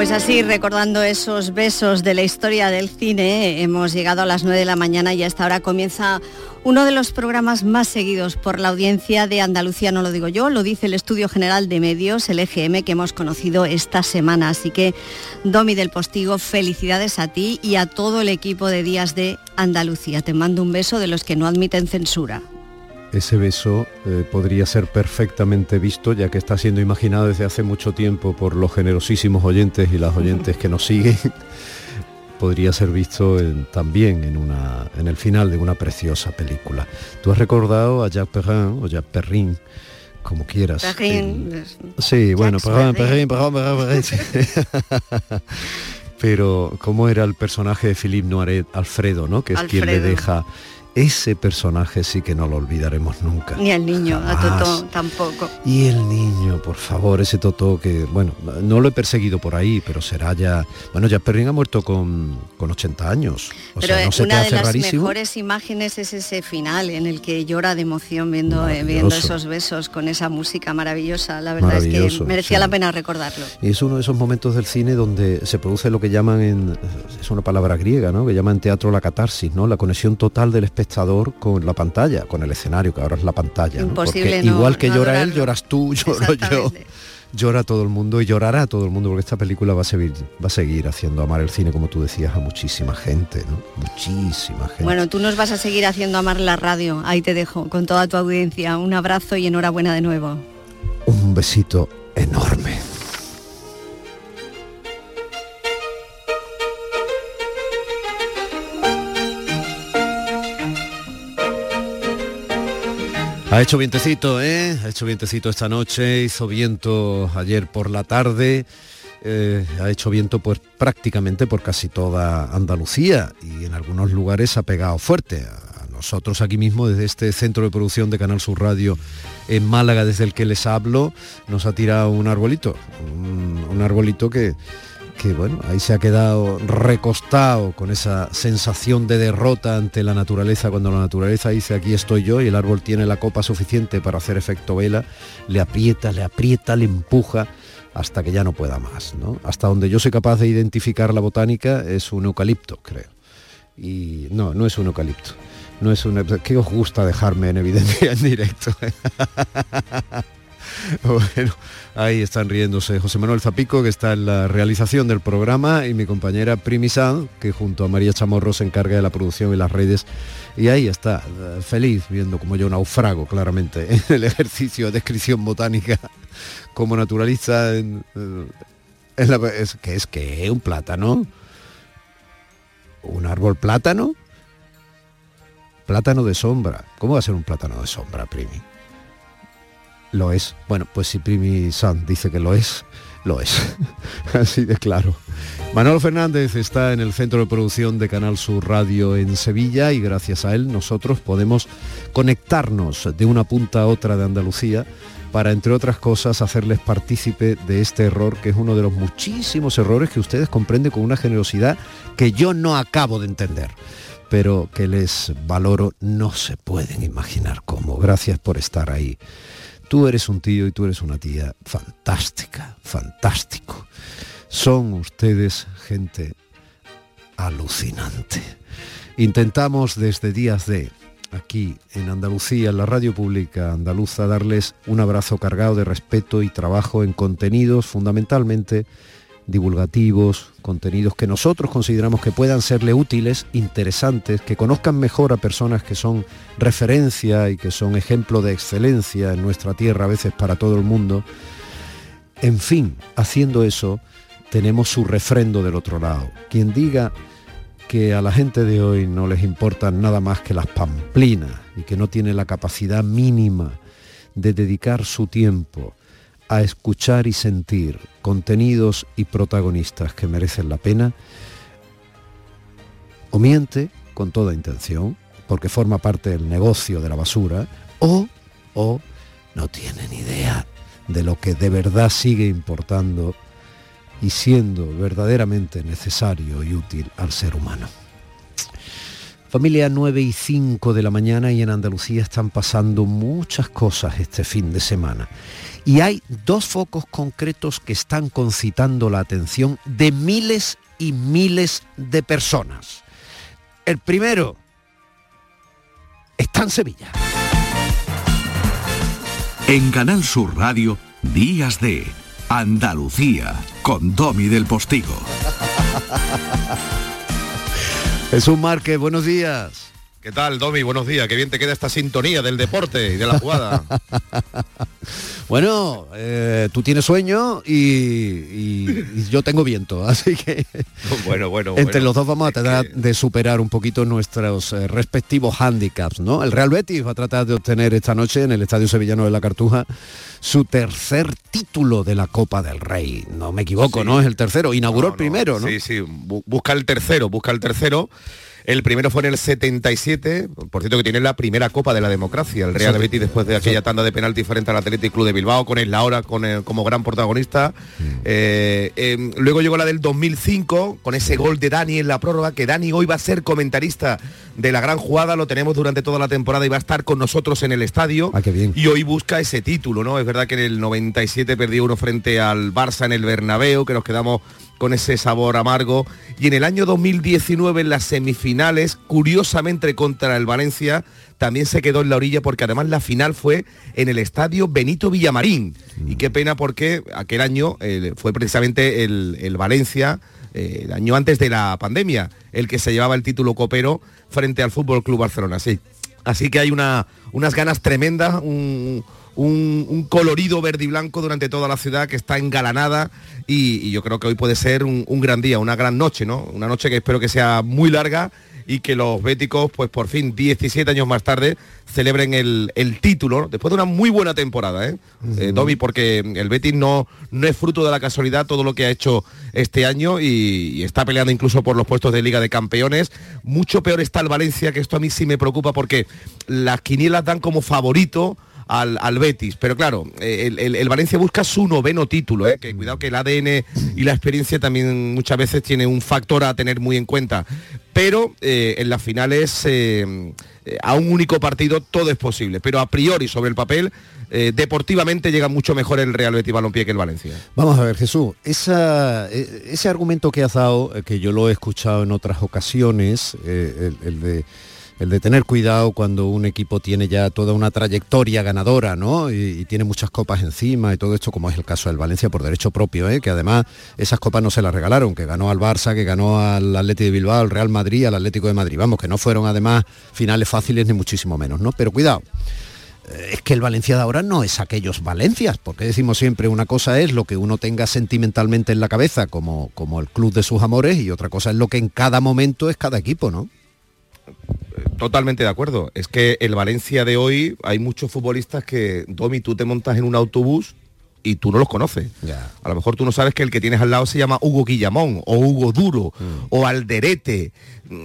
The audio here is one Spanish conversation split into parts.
Pues así, recordando esos besos de la historia del cine, hemos llegado a las 9 de la mañana y hasta ahora comienza uno de los programas más seguidos por la audiencia de Andalucía, no lo digo yo, lo dice el Estudio General de Medios, el EGM, que hemos conocido esta semana. Así que, Domi del Postigo, felicidades a ti y a todo el equipo de Días de Andalucía. Te mando un beso de los que no admiten censura ese beso eh, podría ser perfectamente visto, ya que está siendo imaginado desde hace mucho tiempo por los generosísimos oyentes y las oyentes que nos siguen, podría ser visto también en, una, en el final de una preciosa película. Tú has recordado a Jacques Perrin o Jacques Perrin, como quieras. Perrin. sí, bueno, Perrin, Perrin, Perrin, Perrin, Pero cómo era el personaje de Philippe Noiret, Alfredo, ¿no? Que es quien le deja ese personaje sí que no lo olvidaremos nunca. Ni al niño, a Totó tampoco. Y el niño, por favor, ese Totó que, bueno, no lo he perseguido por ahí, pero será ya... Bueno, ya Perrin ha muerto con, con 80 años. O sea, no se una de las mejores imágenes es ese final en el que llora de emoción viendo, eh, viendo esos besos con esa música maravillosa. La verdad es que merecía la pena recordarlo. Y es uno de esos momentos del cine donde se produce lo que llaman en... Es una palabra griega, ¿no? Que llaman teatro la catarsis, ¿no? La conexión total del espectador con la pantalla, con el escenario, que ahora es la pantalla. Imposible igual que llora él, lloras tú, lloro yo. Llora todo el mundo y llorará todo el mundo porque esta película va a seguir, va a seguir haciendo amar el cine, como tú decías, a muchísima gente, ¿no? Muchísima gente. Bueno, tú nos vas a seguir haciendo amar la radio. Ahí te dejo, con toda tu audiencia. Un abrazo y enhorabuena de nuevo. Un besito enorme. Ha hecho vientecito, ¿eh? Ha hecho vientecito esta noche, hizo viento ayer por la tarde, eh, ha hecho viento pues prácticamente por casi toda Andalucía y en algunos lugares ha pegado fuerte. A nosotros aquí mismo, desde este centro de producción de Canal Sur Radio en Málaga, desde el que les hablo, nos ha tirado un arbolito, un arbolito que que bueno, ahí se ha quedado recostado con esa sensación de derrota ante la naturaleza, cuando la naturaleza dice aquí estoy yo y el árbol tiene la copa suficiente para hacer efecto vela, le aprieta, le aprieta, le empuja hasta que ya no pueda más. ¿no? Hasta donde yo soy capaz de identificar la botánica es un eucalipto, creo. Y no, no es un eucalipto. No es un... ¿Qué os gusta dejarme en evidencia en directo? bueno, ahí están riéndose José Manuel Zapico, que está en la realización del programa, y mi compañera Primi que junto a María Chamorro se encarga de la producción y las redes. Y ahí está, feliz, viendo como yo naufrago claramente en el ejercicio de descripción botánica como naturalista en, la, es, que es que un plátano. Un árbol plátano. Plátano de sombra. ¿Cómo va a ser un plátano de sombra, Primi? Lo es. Bueno, pues si Primi San dice que lo es, lo es. Así de claro. Manolo Fernández está en el centro de producción de Canal Sur Radio en Sevilla y gracias a él nosotros podemos conectarnos de una punta a otra de Andalucía para, entre otras cosas, hacerles partícipe de este error, que es uno de los muchísimos errores que ustedes comprenden con una generosidad que yo no acabo de entender, pero que les valoro, no se pueden imaginar cómo. Gracias por estar ahí. Tú eres un tío y tú eres una tía fantástica, fantástico. Son ustedes gente alucinante. Intentamos desde días de aquí en Andalucía, en la radio pública andaluza, darles un abrazo cargado de respeto y trabajo en contenidos fundamentalmente divulgativos, contenidos que nosotros consideramos que puedan serle útiles, interesantes, que conozcan mejor a personas que son referencia y que son ejemplo de excelencia en nuestra tierra a veces para todo el mundo. En fin, haciendo eso, tenemos su refrendo del otro lado. Quien diga que a la gente de hoy no les importan nada más que las pamplinas y que no tiene la capacidad mínima de dedicar su tiempo a escuchar y sentir contenidos y protagonistas que merecen la pena, o miente con toda intención, porque forma parte del negocio de la basura, o, o no tiene ni idea de lo que de verdad sigue importando y siendo verdaderamente necesario y útil al ser humano. Familia 9 y 5 de la mañana y en Andalucía están pasando muchas cosas este fin de semana. Y hay dos focos concretos que están concitando la atención de miles y miles de personas. El primero está en Sevilla. En Canal Sur Radio, Días de Andalucía, con Domi del Postigo. Jesús Márquez, buenos días. ¿Qué tal, Domi? Buenos días. Qué bien te queda esta sintonía del deporte y de la jugada. bueno, eh, tú tienes sueño y, yo tengo viento, así que bueno, bueno, entre los dos vamos a tratar de superar un poquito nuestros eh, respectivos hándicaps, ¿no? El Real Betis va a tratar de obtener esta noche en el Estadio Sevillano de la Cartuja su tercer título de la Copa del Rey. No me equivoco, ¿no? Es el tercero. Inauguró el primero, ¿no? Sí, sí. Busca el tercero, busca el tercero. El primero fue en el 77, por cierto que tiene la primera Copa de la Democracia, el Real Betis después de aquella tanda de penalti frente al Athletic Club de Bilbao, con el Laura con como gran protagonista. Mm. Eh, em, luego llegó la del 2005, con ese gol de Dani en la prórroga, que Dani hoy va a ser comentarista de la gran jugada, lo tenemos durante toda la temporada y va a estar con nosotros en el estadio. Ah, bien. Y hoy busca ese título, ¿no? Es verdad que en el 97 perdió uno frente al Barça en el Bernabéu, que nos quedamos con ese sabor amargo. Y en el año 2019 en las semifinales, curiosamente contra el Valencia, también se quedó en la orilla porque además la final fue en el estadio Benito Villamarín. Y qué pena porque aquel año eh, fue precisamente el, Valencia, eh, el año antes de la pandemia, el que se llevaba el título copero frente al Fútbol Club Barcelona. Sí. Así que hay una, unas ganas tremendas, un, un, colorido verde y blanco durante toda la ciudad que está engalanada y, yo creo que hoy puede ser un, gran día, una gran noche, ¿no? Una noche que espero que sea muy larga y que los béticos, pues por fin, 17 años más tarde, celebren el, título, después de una muy buena temporada, ¿eh? eh porque el Betis no, no es fruto de la casualidad todo lo que ha hecho este año y, está peleando incluso por los puestos de Liga de Campeones. Mucho peor está el Valencia, que esto a mí sí me preocupa porque las quinielas dan como favorito al, Betis. Pero claro, el, Valencia busca su noveno título, ¿eh? que cuidado que el ADN y la experiencia también muchas veces tiene un factor a tener muy en cuenta. Pero eh, en las finales, eh, a un único partido, todo es posible. Pero a priori, sobre el papel, deportivamente llega mucho mejor el Real Betis Balompié que el Valencia. Vamos a ver, Jesús, ese argumento que has dado, que yo lo he escuchado en otras ocasiones, el de el de tener cuidado cuando un equipo tiene ya toda una trayectoria ganadora, ¿no? Y, tiene muchas copas encima y todo esto, como es el caso del Valencia por derecho propio, ¿eh? que además esas copas no se las regalaron, que ganó al Barça, que ganó al Atlético de Bilbao, al Real Madrid, al Atlético de Madrid. Vamos, que no fueron además finales fáciles ni muchísimo menos, ¿no? Pero cuidado eh, es que el Valencia de ahora no es aquellos Valencias, porque decimos siempre una cosa es lo que uno tenga sentimentalmente en la cabeza como, como el club de sus amores y otra cosa es lo que en cada momento es cada equipo, ¿no? Totalmente de acuerdo. Es que el Valencia de hoy hay muchos futbolistas que, Domi, tú te montas en un autobús y tú no los conoces. A lo mejor tú no sabes que el que tienes al lado se llama Hugo Guillamón o Hugo Duro mm. o Alderete.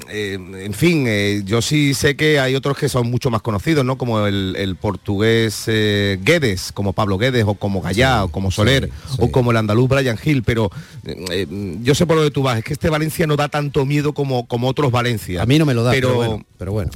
Eh, en fin, eh, yo sí sé que hay otros que son mucho más conocidos, ¿no? Como el, portugués eh, Guedes, como Pablo Guedes, o como Gallá, o como Soler, o como el andaluz Brian Hill, pero yo sé por lo que tú vas, es que este Valencia no da tanto miedo como, como otros Valencia. A mí no me lo da, pero, pero bueno.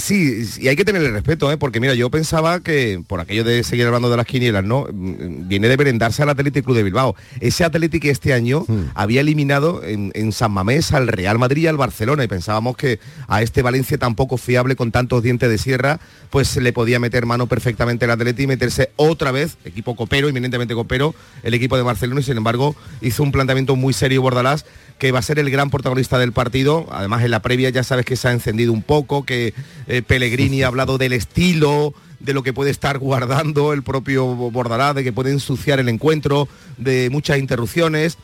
Sí, y hay que tenerle respeto, ¿eh? porque mira, yo pensaba que, por aquello de seguir hablando de las quinielas, ¿no? Mm, viene de merendarse al Atlético Club de Bilbao. Ese Atlético este año hmm. había eliminado en, San Mamés al Real Madrid y al Barcelona, y pensábamos que a este Valencia tan poco fiable, con tantos dientes de sierra, pues se le podía meter mano perfectamente el Atlético y meterse otra vez, equipo copero, eminentemente copero, el equipo de Barcelona, y sin embargo hizo un planteamiento muy serio Bordalás que va a ser el gran protagonista del partido. Además, en la previa ya sabes que se ha encendido un poco, que eh, Pellegrini ha hablado del estilo, de lo que puede estar guardando el propio Bordalás, de que puede ensuciar el encuentro, de muchas interrupciones,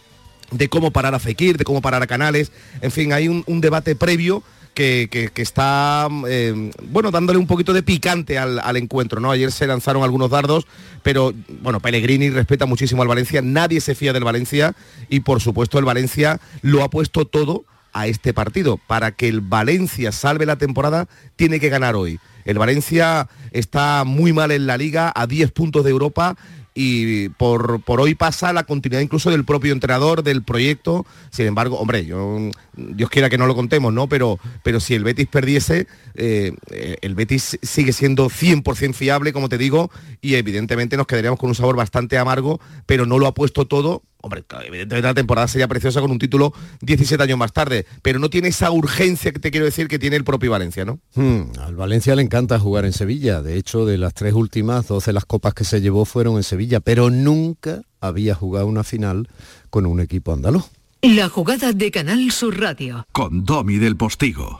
de cómo parar a Fekir, de cómo parar a Canales. En fin, hay un debate previo que, está, eh, bueno, dándole un poquito de picante al, encuentro, ¿no? Ayer se lanzaron algunos dardos, pero, bueno, Pellegrini respeta muchísimo al Valencia, nadie se fía del Valencia y, por supuesto, el Valencia lo ha puesto todo a este partido. Para que el Valencia salve la temporada, tiene que ganar hoy. El Valencia está muy mal en la liga, a 10 puntos de Europa y por, por hoy pasa la continuidad incluso del propio entrenador, del proyecto. Sin embargo, hombre, yo, Dios quiera que no lo contemos, ¿no? Pero, pero si el Betis perdiese, eh, el Betis sigue siendo 100% fiable, como te digo, y evidentemente nos quedaríamos con un sabor bastante amargo, pero no lo ha puesto todo Hombre, evidentemente la temporada sería preciosa con un título 17 años más tarde, pero no tiene esa urgencia que te quiero decir que tiene el propio Valencia, ¿no? Hmm, al Valencia le encanta jugar en Sevilla. De hecho, de las tres últimas, 12 las copas que se llevó fueron en Sevilla, pero nunca había jugado una final con un equipo andaluz. La jugada de Canal Sur Radio. Con Domi del Postigo.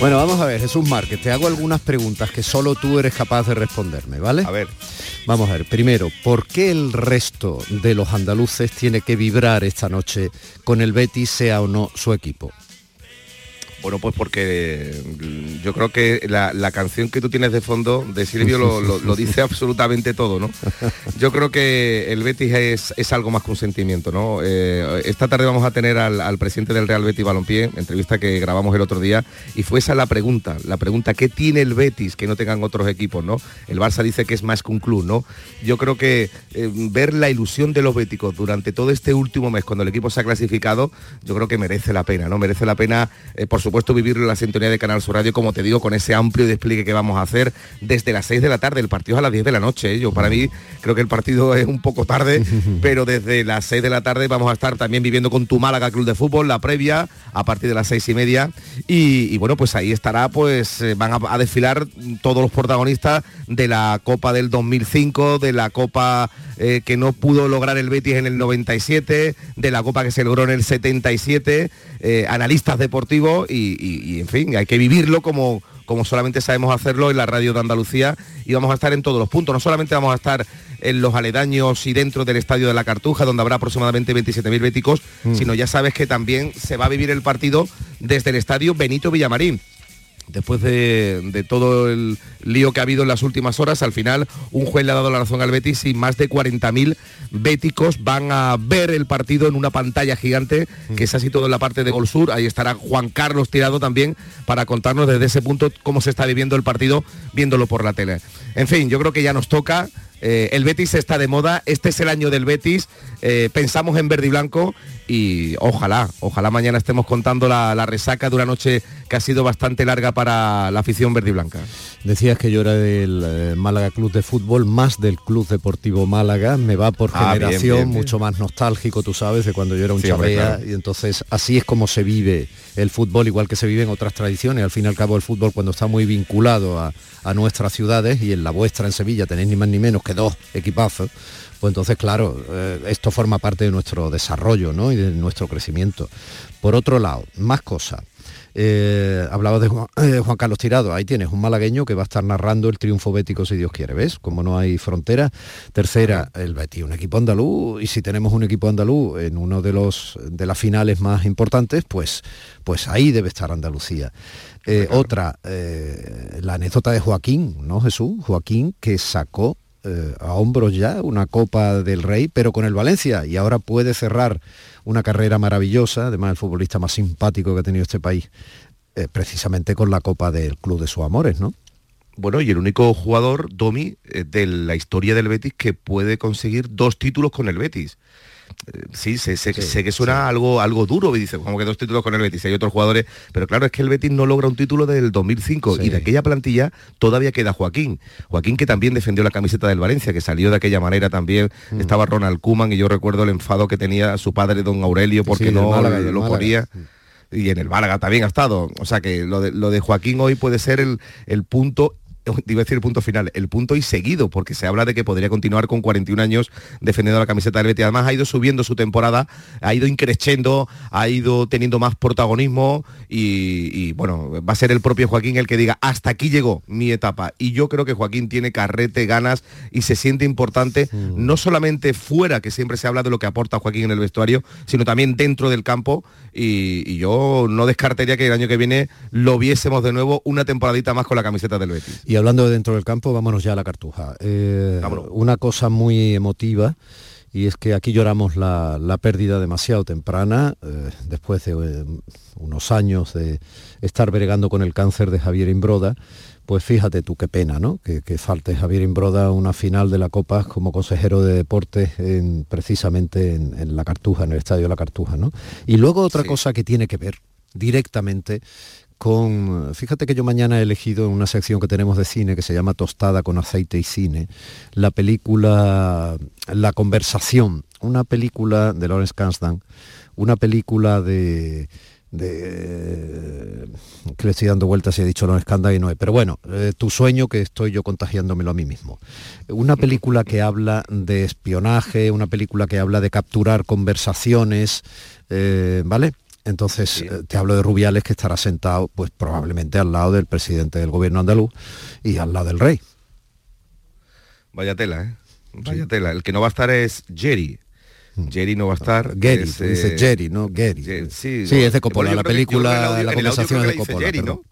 Bueno, vamos a ver, Jesús Márquez, te hago algunas preguntas que solo tú eres capaz de responderme, ¿vale? A ver. Vamos a ver, primero, ¿por qué el resto de los andaluces tiene que vibrar esta noche con el Betis, sea o no su equipo? Bueno, pues porque mm, yo creo que la, canción que tú tienes de fondo de Silvio lo, dice absolutamente todo, ¿no? Yo creo que el Betis es, algo más que un sentimiento, ¿no? Eh, esta tarde vamos a tener al, presidente del Real Betis Balompié, entrevista que grabamos el otro día, y fue esa la pregunta, la pregunta, ¿qué tiene el Betis que no tengan otros equipos, ¿no? El Barça dice que es más que un club, ¿no? Yo creo que eh, ver la ilusión de los béticos durante todo este último mes, cuando el equipo se ha clasificado, yo creo que merece la pena, ¿no? Merece la pena, eh, por supuesto, supuesto vivirlo en la sintonía de Canal Sur Radio, como te digo, con ese amplio despliegue que vamos a hacer desde las 6 de la tarde, el partido es a las 10 de la noche. ¿eh? Yo para mí creo que el partido es un poco tarde, pero desde las 6 de la tarde vamos a estar también viviendo con tu Málaga Club de Fútbol, la previa, a partir de las seis y media. Y, bueno, pues ahí estará, pues eh, van a, desfilar todos los protagonistas de la Copa del 2005, de la Copa eh, que no pudo lograr el Betis en el 97, de la Copa que se logró en el 77, analistas deportivos y y, en fin, hay que vivirlo como, como solamente sabemos hacerlo en la radio de Andalucía y vamos a estar en todos los puntos. No solamente vamos a estar en los aledaños y dentro del estadio de la Cartuja, donde habrá aproximadamente 27.000 béticos, mm. sino ya sabes que también se va a vivir el partido desde el estadio Benito Villamarín después de, todo el lío que ha habido en las últimas horas, al final un juez le ha dado la razón al Betis y más de 40.000 béticos van a ver el partido en una pantalla gigante, que es así todo en la parte de Gol Sur. Ahí estará Juan Carlos tirado también para contarnos desde ese punto cómo se está viviendo el partido viéndolo por la tele. En fin, yo creo que ya nos toca eh, el Betis está de moda, este es el año del Betis, eh, pensamos en verde y blanco y ojalá, ojalá mañana estemos contando la, resaca de una noche que ha sido bastante larga para la afición verde y blanca. Decías que yo era del eh, Málaga Club de Fútbol, más del Club Deportivo Málaga, me va por ah, generación, mucho más nostálgico, tú sabes, de cuando yo era un sí, y entonces así es como se vive el fútbol, igual que se vive en otras tradiciones. Al fin y al cabo el fútbol cuando está muy vinculado a, nuestras ciudades y en la vuestra en Sevilla tenéis ni más ni menos que dos equipazos, pues entonces claro, eh, esto forma parte de nuestro desarrollo ¿no? y de nuestro crecimiento. Por otro lado, más cosas. Eh, hablaba de eh, Juan, Carlos Tirado, ahí tienes un malagueño que va a estar narrando el triunfo bético si Dios quiere, ¿ves? Como no hay frontera. Tercera, el Betis, un equipo andaluz, y si tenemos un equipo andaluz en uno de los de las finales más importantes, pues, pues ahí debe estar Andalucía. Eh, otra, la anécdota de Joaquín, ¿no, Jesús? Joaquín que sacó a hombros ya una Copa del Rey, pero con el Valencia, y ahora puede cerrar una carrera maravillosa, además el futbolista más simpático que ha tenido este país, eh, precisamente con la Copa del Club de sus Amores, ¿no? Bueno, y el único jugador, Domi, eh, de la historia del Betis que puede conseguir dos títulos con el Betis sí, sé, que suena algo, algo duro, dice, como que dos títulos con el Betis, hay otros jugadores, pero claro, es que el Betis no logra un título del 2005 y de aquella plantilla todavía queda Joaquín. Joaquín que también defendió la camiseta del Valencia, que salió de aquella manera también, mm. estaba Ronald Kuman y yo recuerdo el enfado que tenía su padre, don Aurelio, porque no lo ponía y en el Málaga también ha estado. O sea que lo de, lo de Joaquín hoy puede ser el, el punto iba a decir el punto final, el punto y seguido, porque se habla de que podría continuar con 41 años defendiendo la camiseta del Betis. Además ha ido subiendo su temporada, ha ido increciendo, ha ido teniendo más protagonismo y, bueno, va a ser el propio Joaquín el que diga, hasta aquí llegó mi etapa. Y yo creo que Joaquín tiene carrete, ganas y se siente importante, no solamente fuera, que siempre se habla de lo que aporta Joaquín en el vestuario, sino también dentro del campo. Y, y yo no descartaría que el año que viene lo viésemos de nuevo una temporadita más con la camiseta del Betis. Y hablando de dentro del campo, vámonos ya a la cartuja. Eh, una cosa muy emotiva y es que aquí lloramos la, pérdida demasiado temprana, eh, después de eh, unos años de estar bregando con el cáncer de Javier Imbroda, pues fíjate tú, qué pena, ¿no? Que, falte Javier Imbroda una final de la Copa como consejero de deportes en, precisamente en, la Cartuja, en el Estadio de la Cartuja, ¿no? Y luego otra cosa que tiene que ver directamente con, fíjate que yo mañana he elegido en una sección que tenemos de cine que se llama Tostada con aceite y cine, la película La conversación, una película de Lawrence Kasdan, una película de de que le estoy dando vueltas y he dicho no escándalo y no es. Pero bueno, eh, tu sueño que estoy yo contagiándomelo a mí mismo. Una película que habla de espionaje, una película que habla de capturar conversaciones, eh, ¿vale? Entonces eh, te hablo de Rubiales que estará sentado pues probablemente al lado del presidente del gobierno andaluz y al lado del rey. Vaya tela, ¿eh? Vaya tela. El que no va a estar es Jerry, Mm. Jerry no va a estar. Gary, dice Jerry, ¿no? Gary. sí, es de Coppola, la película, la conversación de Coppola. Jerry, ¿no?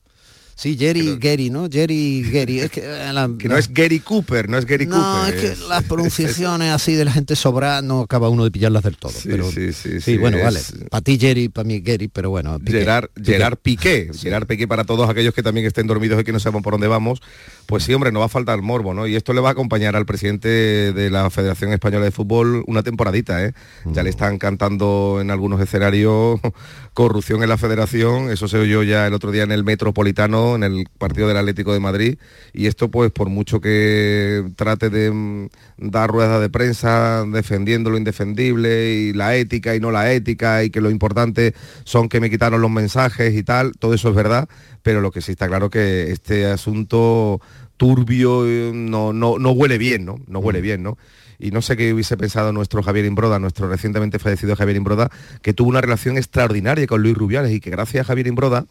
Sí, Jerry Gary, ¿no? Jerry Gary. Es que, eh, no es Gary Cooper, no es Gary Cooper. No, es que las pronunciaciones así de la gente sobra no acaba uno de pillarlas del todo. Sí, pero, sí, sí, sí, bueno, vale. Para ti Jerry, para mí Gary, pero bueno. Gerard, Gerard Piqué. Gerard Piqué para todos aquellos que también estén dormidos y que no sepan por dónde vamos. Pues sí, hombre, no va a faltar morbo, ¿no? Y esto le va a acompañar al presidente de la Federación Española de Fútbol una temporadita, ¿eh? Ya le mm. están cantando en algunos escenarios corrupción en la federación, eso se oyó ya el otro día en el Metropolitano, en el partido del Atlético de Madrid, y esto pues por mucho que trate de mm, dar ruedas de prensa defendiendo lo indefendible y la ética y no la ética y que lo importante son que me quitaron los mensajes y tal, todo eso es verdad, pero lo que sí está claro que este asunto turbio eh, no, no, no huele bien, ¿no? No huele mm. bien, ¿no? y no sé qué hubiese pensado nuestro Javier Imbroda, nuestro recientemente fallecido Javier Imbroda, que tuvo una relación extraordinaria con Luis Rubiales y que gracias a Javier Imbroda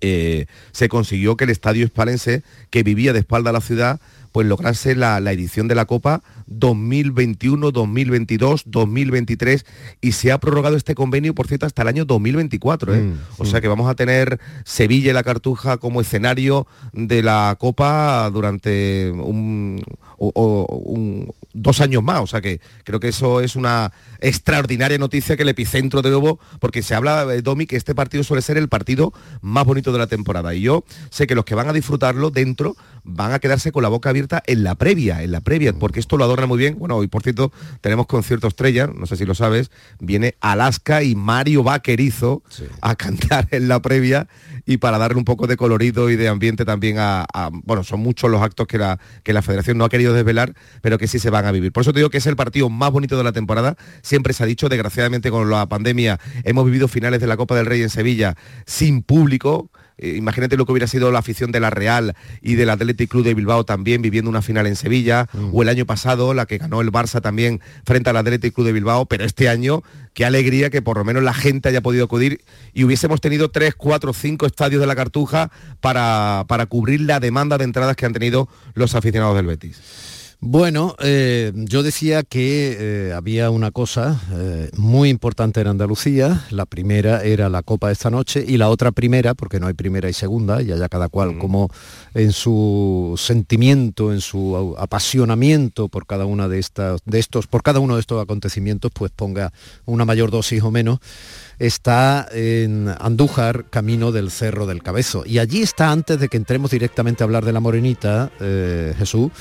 eh, se consiguió que el estadio hispalense, que vivía de espalda a la ciudad, pues lograse la, edición de la Copa 2021, 2022, 2023 y se ha prorrogado este convenio, por cierto, hasta el año 2024. ¿eh? Mm, o sea que vamos a tener Sevilla y la Cartuja como escenario de la Copa durante un, dos años más. O sea que creo que eso es una extraordinaria noticia que el epicentro de nuevo, porque se habla, de eh, Domi, que este partido suele ser el partido más bonito de la temporada. Y yo sé que los que van a disfrutarlo dentro van a quedarse con la boca abierta en la previa, en la previa, porque esto lo adorna muy bien. Bueno, hoy por cierto tenemos concierto estrella, no sé si lo sabes, viene Alaska y Mario Vaquerizo a cantar en la previa y para darle un poco de colorido y de ambiente también a, bueno, son muchos los actos que la, que la federación no ha querido desvelar, pero que sí se van a vivir. Por eso te digo que es el partido más bonito de la temporada. Siempre se ha dicho, desgraciadamente con la pandemia hemos vivido finales de la Copa del Rey en Sevilla sin público eh, imagínate lo que hubiera sido la afición de la Real y del Athletic Club de Bilbao también viviendo una final en Sevilla, mm. o el año pasado la que ganó el Barça también frente al Athletic Club de Bilbao, pero este año qué alegría que por lo menos la gente haya podido acudir y hubiésemos tenido tres, cuatro, cinco estadios de la Cartuja para, para cubrir la demanda de entradas que han tenido los aficionados del Betis. Bueno, eh, yo decía que eh, había una cosa eh, muy importante en Andalucía. La primera era la Copa de esta noche y la otra primera, porque no hay primera y segunda, y allá cada cual como en su sentimiento, en su apasionamiento por cada una de estas, de estos, por cada uno de estos acontecimientos, pues ponga una mayor dosis o menos está en Andújar, camino del Cerro del Cabezo. Y allí está, antes de que entremos directamente a hablar de la Morenita, Jesús,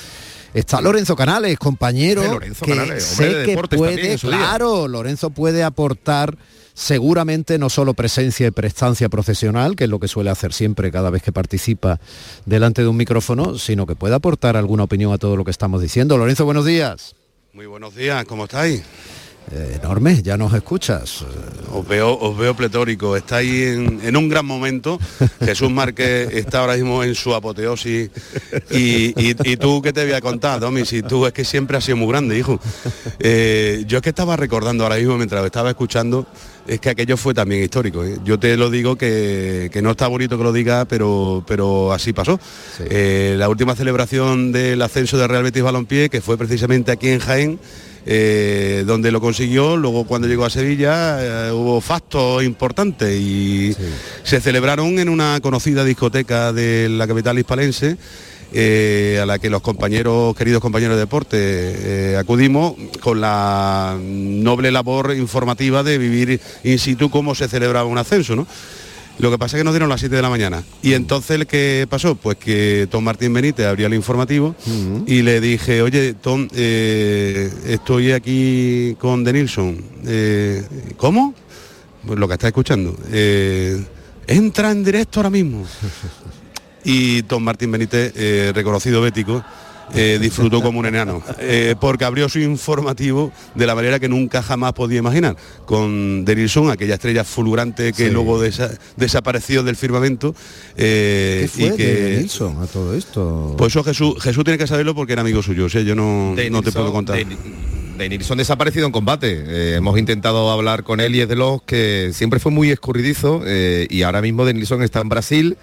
Está Lorenzo Canales, compañero, Lorenzo que sé que puede, claro, Lorenzo puede aportar seguramente no solo presencia y prestancia profesional, que es lo que suele hacer siempre cada vez que participa delante de un micrófono, sino que puede aportar alguna opinión a todo lo que estamos diciendo. Lorenzo, buenos días. Muy buenos días, ¿cómo estáis? Eh, enorme, ya nos escuchas. Os veo, os veo pletórico, estáis en, en un gran momento. Jesús Márquez está ahora mismo en su apoteosis. Y, tú, ¿qué te voy a contar, Domi? Si tú es que siempre has sido muy grande, hijo. Eh, yo es que estaba recordando ahora mismo mientras estaba escuchando, es que aquello fue también histórico. ¿eh? Yo te lo digo que, no está bonito que lo diga, pero, pero así pasó. la última celebración del ascenso de Real Betis Balompié, que fue precisamente aquí en Jaén, eh, donde lo consiguió. Luego cuando llegó a Sevilla eh, hubo factos importantes y se celebraron en una conocida discoteca de la capital hispalense. Eh, a la que los compañeros, queridos compañeros de deporte, acudimos con la noble labor informativa de vivir in situ cómo se celebraba un ascenso. Lo que pasa es que nos dieron las 7 de la mañana. Y entonces, ¿qué pasó? Pues que Tom Martín Benítez abría el informativo y le dije, oye, Tom, eh, estoy aquí con Denilson. Eh, ¿Cómo? Pues lo que está escuchando. Eh, entra en directo ahora mismo. Y Tom Martín Benítez, reconocido bético, eh, disfrutó como un enano, eh, porque abrió su informativo de la manera que nunca jamás podía imaginar, con Denilson, aquella estrella fulgurante que Sí. luego desa- desapareció del firmamento. eh, ¿Qué fue y que, de Denilson a todo esto? Pues eso Jesús, Jesús tiene que saberlo porque era amigo suyo, o sea, yo no, no te puedo contar. De, de Nilsson desaparecido en combate. Eh, hemos intentado hablar con él y es de los que siempre fue muy escurridizo eh, y ahora mismo Denilson está en Brasil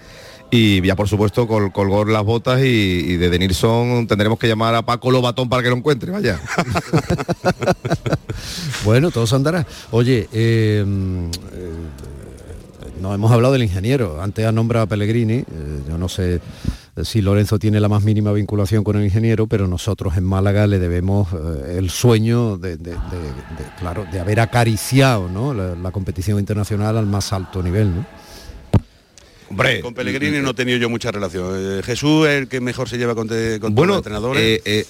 y ya por supuesto col- colgó las botas y, de Denilson tendremos que llamar a Paco Lobatón para que lo encuentre, vaya. Bueno, todo se andará. Oye, eh, eh, no hemos hablado del ingeniero. Antes ha nombrado a Pellegrini. eh, yo no sé si Lorenzo tiene la más mínima vinculación con el ingeniero, pero nosotros en Málaga le debemos eh, el sueño de, claro, de haber acariciado ¿no? la, la competición internacional al más alto nivel. ¿no? Hombre, Con Pellegrini no he tenido yo mucha relación. Eh, Jesús es el que mejor se lleva con, te- con todos los entrenadores. eh, eh,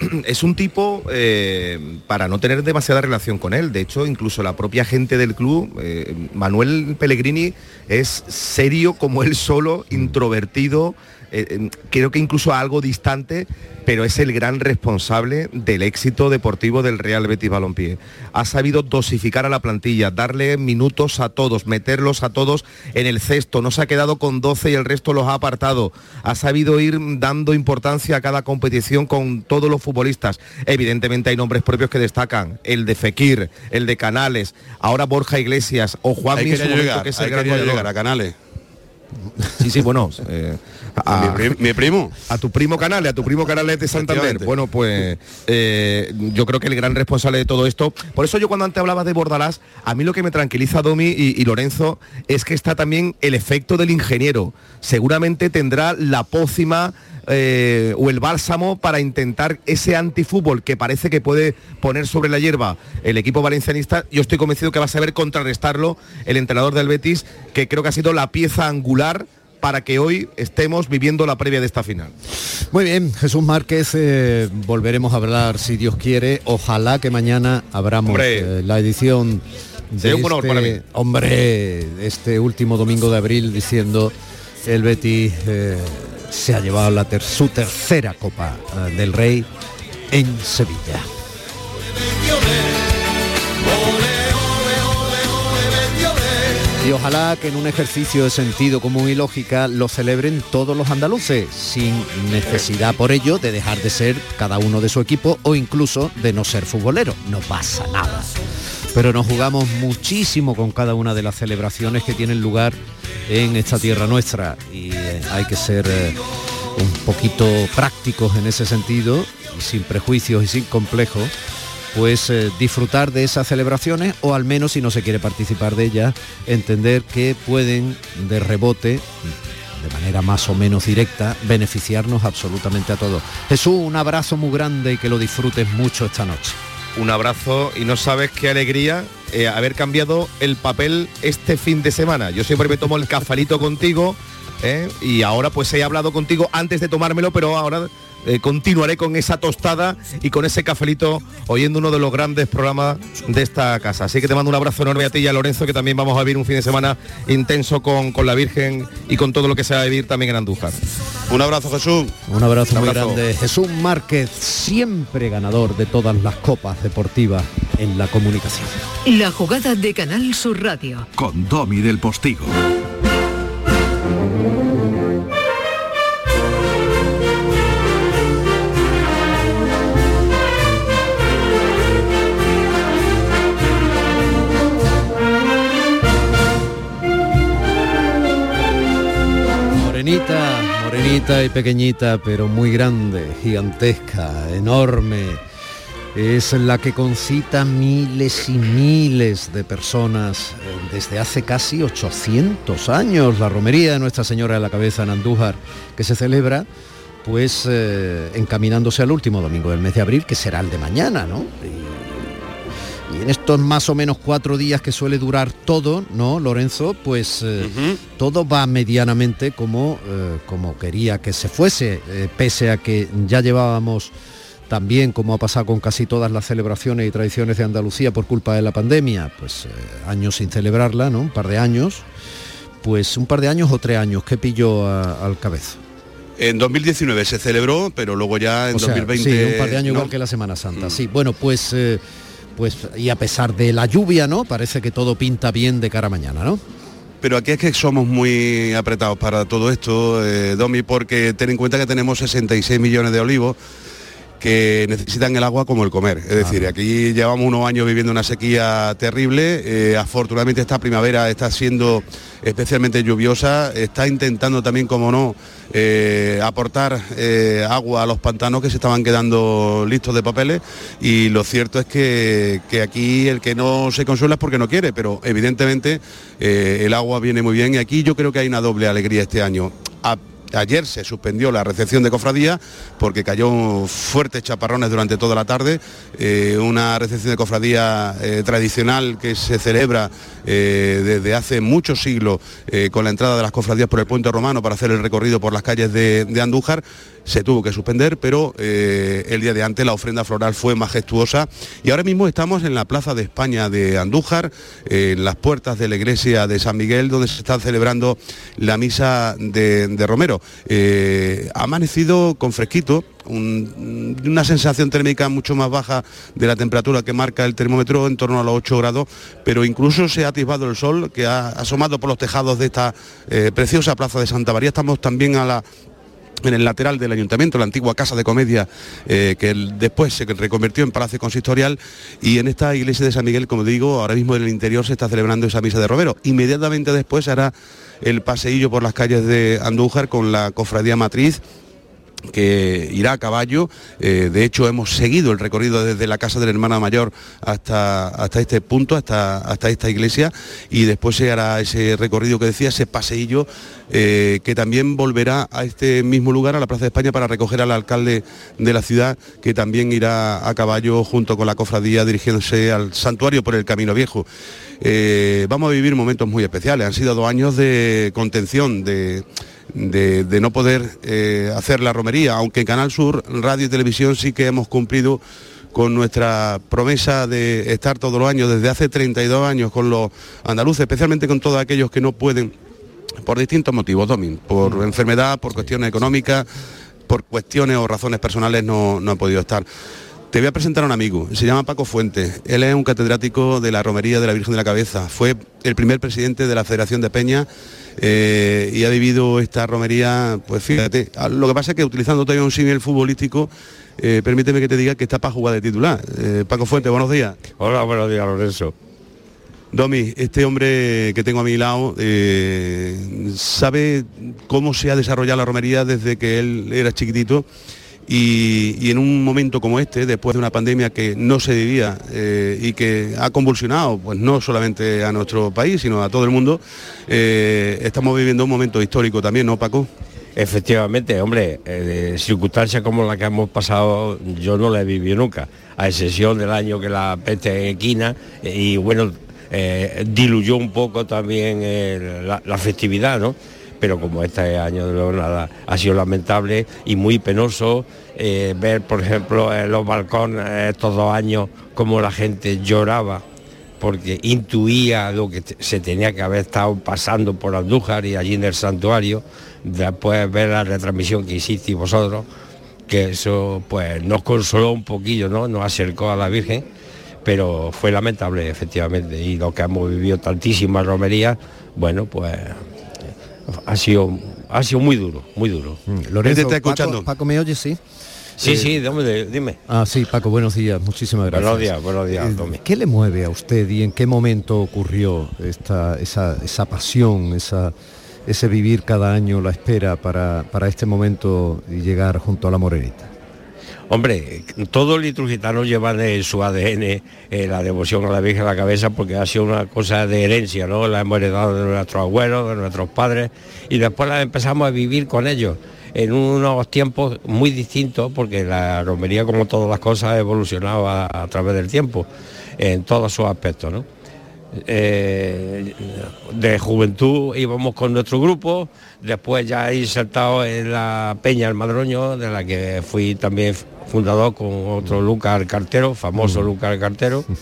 es un tipo eh, para no tener demasiada relación con él. De hecho, incluso la propia gente del club, eh, Manuel Pellegrini es serio como él solo, introvertido. Eh, creo que incluso algo distante, pero es el gran responsable del éxito deportivo del Real Betis Balompié. Ha sabido dosificar a la plantilla, darle minutos a todos, meterlos a todos en el cesto. No se ha quedado con 12 y el resto los ha apartado. Ha sabido ir dando importancia a cada competición con todos los futbolistas. Evidentemente hay nombres propios que destacan. El de Fekir, el de Canales, ahora Borja Iglesias o Juan llegar, que es el gran llegar a Canales. Sí, sí, bueno. eh, a- Mi, prim- mi primo. a tu primo Canales, a tu primo Canales de Santander. Bueno, pues eh, yo creo que el gran responsable de todo esto, por eso yo cuando antes hablaba de Bordalás, a mí lo que me tranquiliza Domi y, y Lorenzo es que está también el efecto del ingeniero. Seguramente tendrá la pócima eh, o el bálsamo para intentar ese antifútbol que parece que puede poner sobre la hierba el equipo valencianista. Yo estoy convencido que va a saber contrarrestarlo el entrenador del Betis, que creo que ha sido la pieza angular para que hoy estemos viviendo la previa de esta final. Muy bien, Jesús Márquez, eh, volveremos a hablar si Dios quiere. Ojalá que mañana abramos eh, la edición de un honor este, para mí. hombre, este último domingo de abril diciendo el Betis eh, se ha llevado la su tercera Copa eh, del Rey en Sevilla. Y ojalá que en un ejercicio de sentido común y lógica lo celebren todos los andaluces, sin necesidad por ello de dejar de ser cada uno de su equipo o incluso de no ser futbolero. No pasa nada. Pero nos jugamos muchísimo con cada una de las celebraciones que tienen lugar en esta tierra nuestra y eh, hay que ser eh, un poquito prácticos en ese sentido, sin prejuicios y sin complejos pues eh, disfrutar de esas celebraciones o al menos si no se quiere participar de ellas, entender que pueden de rebote, de manera más o menos directa, beneficiarnos absolutamente a todos. Jesús, un abrazo muy grande y que lo disfrutes mucho esta noche. Un abrazo y no sabes qué alegría haber cambiado el papel este fin de semana. Yo siempre me tomo el cafelito contigo ¿eh? y ahora pues he hablado contigo antes de tomármelo, pero ahora eh, continuaré con esa tostada y con ese cafelito oyendo uno de los grandes programas de esta casa. Así que te mando un abrazo enorme a ti y a Lorenzo, que también vamos a vivir un fin de semana intenso con, con la Virgen y con todo lo que se va a vivir también en Andújar. Un abrazo Jesús. Un abrazo, Un muy abrazo. grande. Jesús Márquez, siempre ganador de todas las copas deportivas en la comunicación. La jugada de Canal Sur Radio. Con Domi del Postigo. Y pequeñita, pero muy grande, gigantesca, enorme. Es la que concita miles y miles de personas eh, desde hace casi 800 años. La romería de Nuestra Señora de la Cabeza en Andújar, que se celebra pues eh, encaminándose al último domingo del mes de abril, que será el de mañana, ¿no? En estos más o menos cuatro días que suele durar todo, ¿no, Lorenzo? Pues eh, todo va medianamente como, eh, como quería que se fuese, eh, pese a que ya llevábamos también, como ha pasado con casi todas las celebraciones y tradiciones de Andalucía por culpa de la pandemia, pues años sin celebrarla, ¿no? Un par de años. Pues un par de años o tres años, ¿qué pilló al cabeza? En 2019 se celebró, pero luego ya en 2020... Sí, un par de años igual que la Semana Santa. Mm. Sí, bueno, pues pues y a pesar de la lluvia, ¿no? Parece que todo pinta bien de cara a mañana, ¿no? Pero aquí es que somos muy apretados para todo esto, eh, Domi, porque ten en cuenta que tenemos 66 millones de olivos que necesitan el agua como el comer. Es decir, aquí llevamos unos años viviendo una sequía terrible. Eh, afortunadamente esta primavera está siendo especialmente lluviosa. Está intentando también, como no, eh, aportar eh, agua a los pantanos que se estaban quedando listos de papeles. Y lo cierto es que, aquí el que no se consuela es porque no quiere, pero evidentemente el agua viene muy bien. Y aquí yo creo que hay una doble alegría este año Ayer se suspendió la recepción de cofradía porque cayó fuertes chaparrones durante toda la tarde. Eh, una recepción de cofradía eh, tradicional que se celebra eh, desde hace muchos siglos con la entrada de las cofradías por el puente romano para hacer el recorrido por las calles de Andújar se tuvo que suspender, pero el día de antes la ofrenda floral fue majestuosa y ahora mismo estamos en la Plaza de España de Andújar, en las puertas de la iglesia de San Miguel, donde se está celebrando la misa de, Romero. Eh, ha amanecido con fresquito, una sensación térmica mucho más baja de la temperatura que marca el termómetro en torno a los 8 grados, pero incluso se ha atisbado el sol que ha asomado por los tejados de esta eh, preciosa plaza de Santa María. Estamos también a la en el lateral del ayuntamiento, la antigua casa de comedia eh, que después se reconvirtió en palacio consistorial y en esta iglesia de San Miguel, como digo, ahora mismo en el interior se está celebrando esa misa de Romero. Inmediatamente después hará el paseillo por las calles de Andújar con la cofradía matriz que irá a caballo. Eh, de hecho, hemos seguido el recorrido desde la casa de la hermana mayor hasta, hasta este punto, hasta, hasta esta iglesia, y después se hará ese recorrido que decía, ese paseillo, eh, que también volverá a este mismo lugar, a la Plaza de España, para recoger al alcalde de la ciudad, que también irá a caballo junto con la cofradía dirigiéndose al santuario por el Camino Viejo. Eh, vamos a vivir momentos muy especiales. Han sido dos años de contención, de de, no poder eh, hacer la romería, aunque en Canal Sur, Radio y Televisión sí que hemos cumplido con nuestra promesa de estar todos los años, desde hace 32 años, con los andaluces, especialmente con todos aquellos que no pueden, por distintos motivos, Domin, por mm. enfermedad, por cuestiones económicas, por cuestiones o razones personales no, no han podido estar. Te voy a presentar a un amigo, se llama Paco Fuentes. Él es un catedrático de la Romería de la Virgen de la Cabeza. Fue el primer presidente de la Federación de Peña eh, y ha vivido esta romería, pues fíjate, lo que pasa es que utilizando todavía un símil futbolístico, eh, permíteme que te diga que está para jugar de titular. Eh, Paco Fuente, buenos días. Hola, buenos días, Lorenzo. Domi, este hombre que tengo a mi lado sabe cómo se ha desarrollado la romería desde que él era chiquitito y, en un momento como este, después de una pandemia que no se vivía eh, y que ha convulsionado, pues no solamente a nuestro país, sino a todo el mundo, eh, estamos viviendo un momento histórico también, ¿no, Paco? Efectivamente, hombre, eh, circunstancias como la que hemos pasado yo no la he vivido nunca, a excepción del año que la peste equina y bueno, diluyó un poco también la festividad, ¿no? Pero como este año de nada ha sido lamentable y muy penoso eh, ver, por ejemplo, en los balcones estos dos años como la gente lloraba porque intuía lo que se tenía que haber estado pasando por Andújar y allí en el santuario, después ver la retransmisión que hicisteis vosotros, que eso pues nos consoló un poquillo, ¿no? Nos acercó a la Virgen, pero fue lamentable efectivamente, y lo que hemos vivido tantísimas romerías, bueno, pues ha sido, ha sido muy duro, muy duro. Mm, Lorenzo, está escuchando. Paco, ¿me oye? Sí. Sí, sí, dime, Ah, sí, Paco, buenos días, muchísimas gracias. Buenos días, buenos días, eh, ¿Qué le mueve a usted y en qué momento ocurrió esta, esa, esa pasión, esa, ese vivir cada año la espera para, para este momento y llegar junto a la Morenita? Hombre, todo liturgitano lleva en su ADN eh, la devoción a la Virgen a la cabeza porque ha sido una cosa de herencia, ¿no? La hemos heredado de nuestros abuelos, de nuestros padres y después la empezamos a vivir con ellos. en unos tiempos muy distintos, porque la romería, como todas las cosas, ha evolucionado a, a través del tiempo, en todos sus aspectos. ¿no? Eh, de juventud íbamos con nuestro grupo, después ya he insertado en la Peña El Madroño, de la que fui también fundador con otro Lucas Cartero, famoso Lucas Cartero.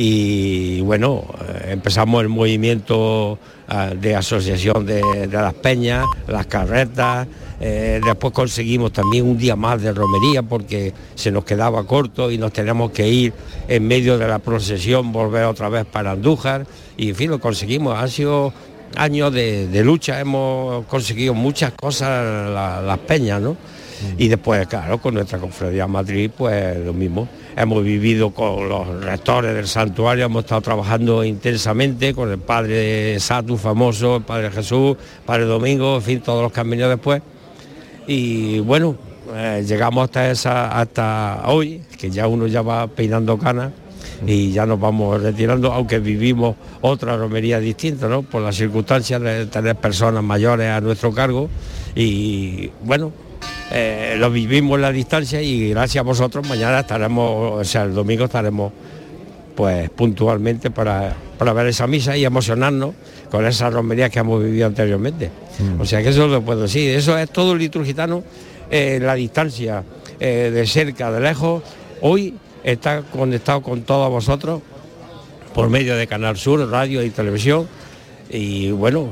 Y bueno, eh, empezamos el movimiento ah, de asociación de, de las peñas, las carretas, eh, después conseguimos también un día más de romería porque se nos quedaba corto y nos teníamos que ir en medio de la procesión, volver otra vez para Andújar y en fin, lo conseguimos. Han sido años de, de lucha, hemos conseguido muchas cosas la- las peñas, ¿no? Y después, claro, con nuestra cofradía Madrid, pues lo mismo. Hemos vivido con los rectores del santuario, hemos estado trabajando intensamente con el padre Satu famoso, el padre Jesús, padre Domingo, en fin, todos los que han venido después. Y bueno, eh, llegamos hasta esa, hasta hoy, que ya uno ya va peinando canas y ya nos vamos retirando, aunque vivimos otra romería distinta, ¿no? Por las circunstancias de tener personas mayores a nuestro cargo. Y bueno, eh, lo vivimos en la distancia y gracias a vosotros mañana estaremos, o sea, el domingo estaremos pues puntualmente para, para ver esa misa y emocionarnos con esas romerías que hemos vivido anteriormente. O sea que eso lo puedo decir, eso es todo el liturgitano eh, la distancia, eh, de cerca, de lejos. Hoy está conectado con todos vosotros por medio de Canal Sur, radio y televisión. Y bueno,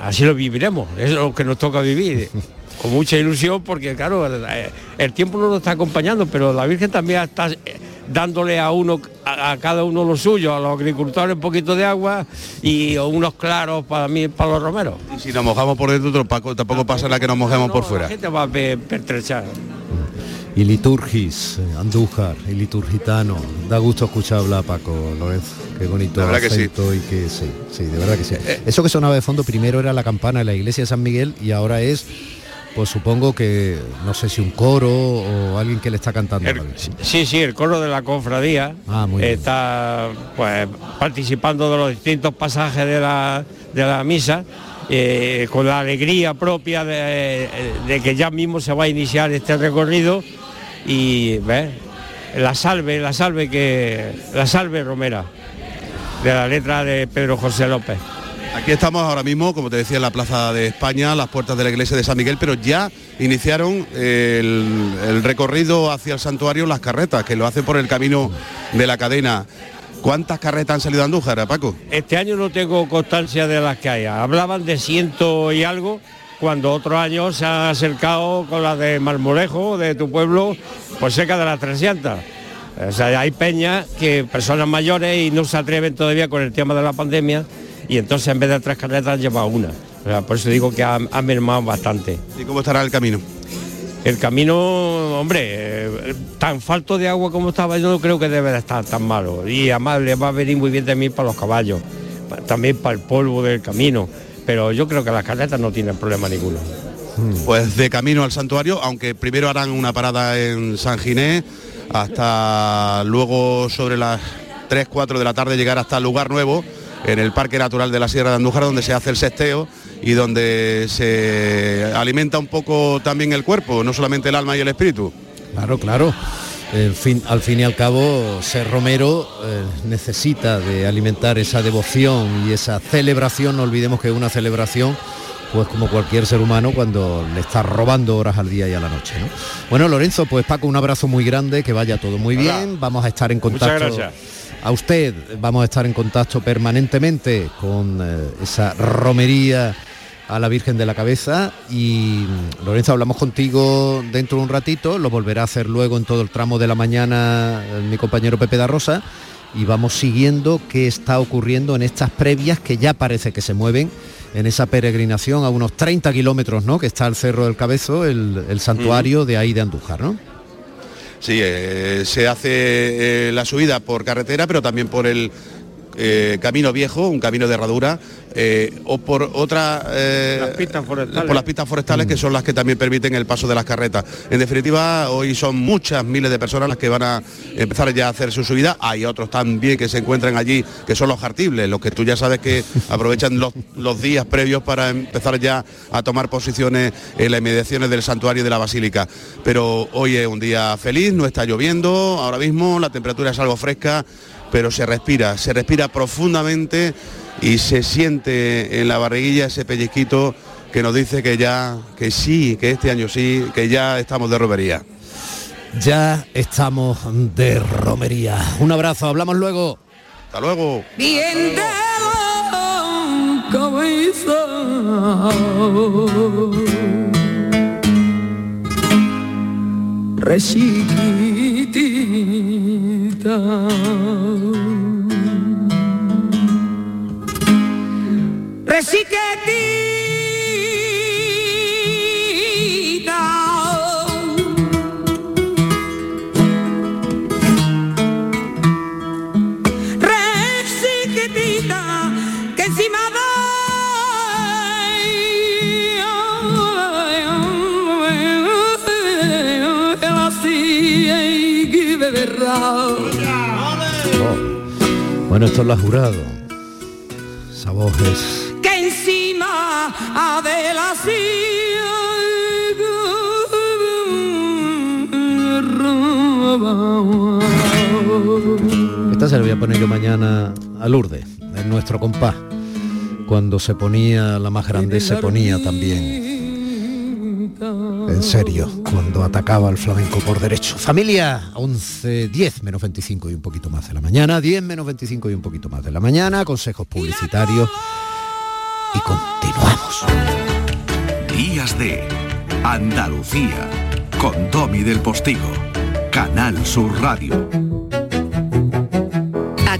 así lo viviremos, eso es lo que nos toca vivir. Con mucha ilusión porque claro, el, el tiempo no nos está acompañando, pero la Virgen también está eh, dándole a uno, a, a cada uno lo suyo, a los agricultores un poquito de agua y unos claros para mí, para los romeros. Y si nos mojamos por dentro, tampoco, tampoco pasa nada que nos mojemos No, por La fuera. gente va a pe- pertrechar. Y liturgis, Andújar, y liturgitano. Da gusto escuchar hablar Paco Lorenzo. Qué bonito La verdad que sí. acento y que sí, sí, de verdad que sí. Eso que sonaba de fondo primero era la campana de la iglesia de San Miguel y ahora es, pues supongo que, no sé si un coro o alguien que le está cantando. El- sí, sí, el coro de la cofradía Ah, está pues participando de los distintos pasajes de la, de la misa. eh, con la alegría propia de, de que ya mismo se va a iniciar este recorrido y ¿ves? la salve, la salve que la salve Romera de la letra de Pedro José López. Aquí estamos ahora mismo, como te decía, en la Plaza de España, las puertas de la iglesia de San Miguel, pero ya iniciaron el, recorrido hacia el santuario las carretas, que lo hacen por el camino de la cadena. ¿Cuántas carretas han salido a Andújar, Paco? Este año no tengo constancia de las que haya. Hablaban de ciento y algo, cuando otros años se han acercado con las de Marmolejo, de tu pueblo, pues cerca de las 300. O sea, hay peñas que personas mayores y no se atreven todavía con el tema de la pandemia y entonces en vez de tres carretas han llevado una. O sea, por eso digo que ha, ha mermado bastante. ¿Y cómo estará el camino? El camino, hombre, eh, tan falto de agua como estaba, yo no creo que debe de estar tan malo. Y además le va a venir muy bien también para los caballos, también para el polvo del camino. Pero yo creo que las carretas no tienen problema ninguno. Pues de camino al santuario, aunque primero harán una parada en San Ginés, hasta luego sobre las 3, 4 de la tarde llegar hasta el lugar nuevo, en el Parque Natural de la Sierra de Andújar, donde se hace el sesteo y donde se alimenta un poco también el cuerpo, no solamente el alma y el espíritu. Claro, claro. En fin, al fin y al cabo, ser romero eh, necesita de alimentar esa devoción y esa celebración. No olvidemos que es una celebración, pues como cualquier ser humano, cuando le está robando horas al día y a la noche. ¿no? Bueno, Lorenzo, pues Paco, un abrazo muy grande, que vaya todo muy bien. Vamos a estar en Muchas contacto. gracias. A usted vamos a estar en contacto permanentemente con eh, esa romería a la Virgen de la Cabeza y mm, Lorenzo hablamos contigo dentro de un ratito, lo volverá a hacer luego en todo el tramo de la mañana eh, mi compañero Pepe da Rosa y vamos siguiendo qué está ocurriendo en estas previas que ya parece que se mueven en esa peregrinación a unos 30 kilómetros, ¿no? Que está el Cerro del Cabezo, el, el santuario de ahí de Andújar, ¿no? Sí, eh, se hace eh, la subida por carretera, pero también por el eh, camino viejo, un camino de herradura, eh, o por otra Las pistas forestales. por las pistas forestales que son las que también permiten el paso de las carretas. En definitiva, hoy son muchas miles de personas las que van a empezar ya a hacer su subida. Hay otros también que se encuentran allí, que son los artibles, los que tú ya sabes que aprovechan los, los días previos para empezar ya a tomar posiciones en las inmediaciones del santuario de la Basílica. Pero hoy es un día feliz, no está lloviendo ahora mismo, la temperatura es algo fresca, pero se respira, se respira profundamente y se siente en la barriguilla ese pellizquito que nos dice que ya, que sí, que este año sí, que ya estamos de romería. Ya estamos de romería. Un abrazo, hablamos luego. Hasta luego. Bien de Rechiquitita. Resiquetita. Bueno, esto lo ha jurado. Esa voz es... que encima de la. Esta se la voy a poner yo mañana a Lourdes, en nuestro compás. Cuando se ponía la más grande, se ponía también. En serio, cuando atacaba al flamenco por derecho. Familia, 11, 10 menos 25 y un poquito más de la mañana, 10 menos 25 y un poquito más de la mañana, consejos publicitarios y continuamos. Días de Andalucía con Domi del Postigo, Canal Sur Radio.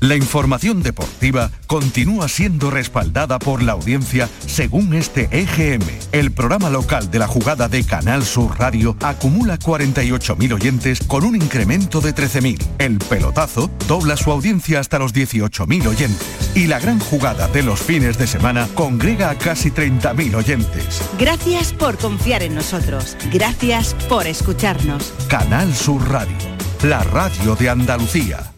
La información deportiva continúa siendo respaldada por la audiencia según este EGM. El programa local de la jugada de Canal Sur Radio acumula 48.000 oyentes con un incremento de 13.000. El pelotazo dobla su audiencia hasta los 18.000 oyentes. Y la gran jugada de los fines de semana congrega a casi 30.000 oyentes. Gracias por confiar en nosotros. Gracias por escucharnos. Canal Sur Radio, la radio de Andalucía.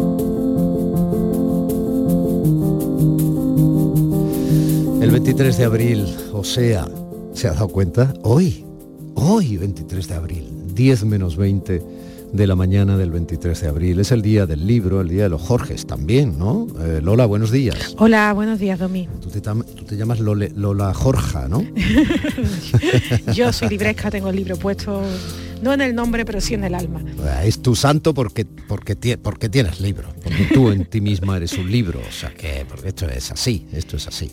El 23 de abril, o sea, ¿se ha dado cuenta? Hoy, hoy 23 de abril, 10 menos 20 de la mañana del 23 de abril. Es el día del libro, el día de los Jorges también, ¿no? Eh, Lola, buenos días. Hola, buenos días, Domi. Tú te, tam- tú te llamas Lole- Lola Jorja, ¿no? Yo soy libresca, tengo el libro puesto, no en el nombre, pero sí en el alma. Eh, Es tu santo porque, porque, porque tienes libro, porque tú en ti misma eres un libro, o sea que porque esto es así, esto es así.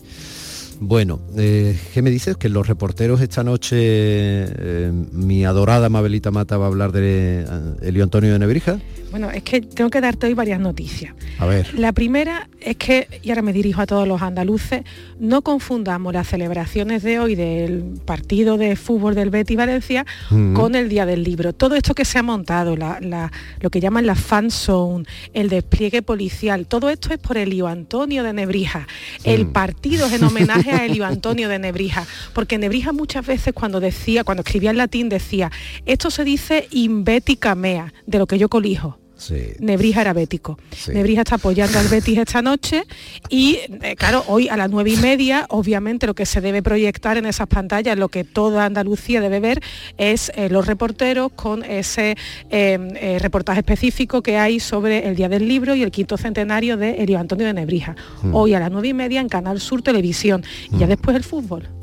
Bueno, eh, ¿qué me dices? Que los reporteros esta noche, eh, mi adorada Mabelita Mata va a hablar de eh, Elio Antonio de Nebrija. Bueno, es que tengo que darte hoy varias noticias. A ver, La primera es que, y ahora me dirijo a todos los andaluces, no confundamos las celebraciones de hoy del partido de fútbol del Betty Valencia Mm. con el Día del Libro. Todo esto que se ha montado, la- la- lo que llaman la fan zone, el despliegue policial, todo esto es por Elio Antonio de Nebrija. El partido es en homenaje a Elio Antonio de Nebrija, porque Nebrija muchas veces cuando decía, cuando escribía en latín decía, esto se dice invética mea, de lo que yo colijo. Sí. Nebrija era bético. Nebrija está apoyando al Betis esta noche y eh, claro, hoy a las nueve y media, obviamente lo que se debe proyectar en esas pantallas, lo que toda Andalucía debe ver, es eh, los reporteros con ese eh, reportaje específico que hay sobre el Día del Libro y el quinto centenario de Elio Antonio de Nebrija. Mm. Hoy a las nueve y media en Canal Sur Televisión. Y ya después el fútbol.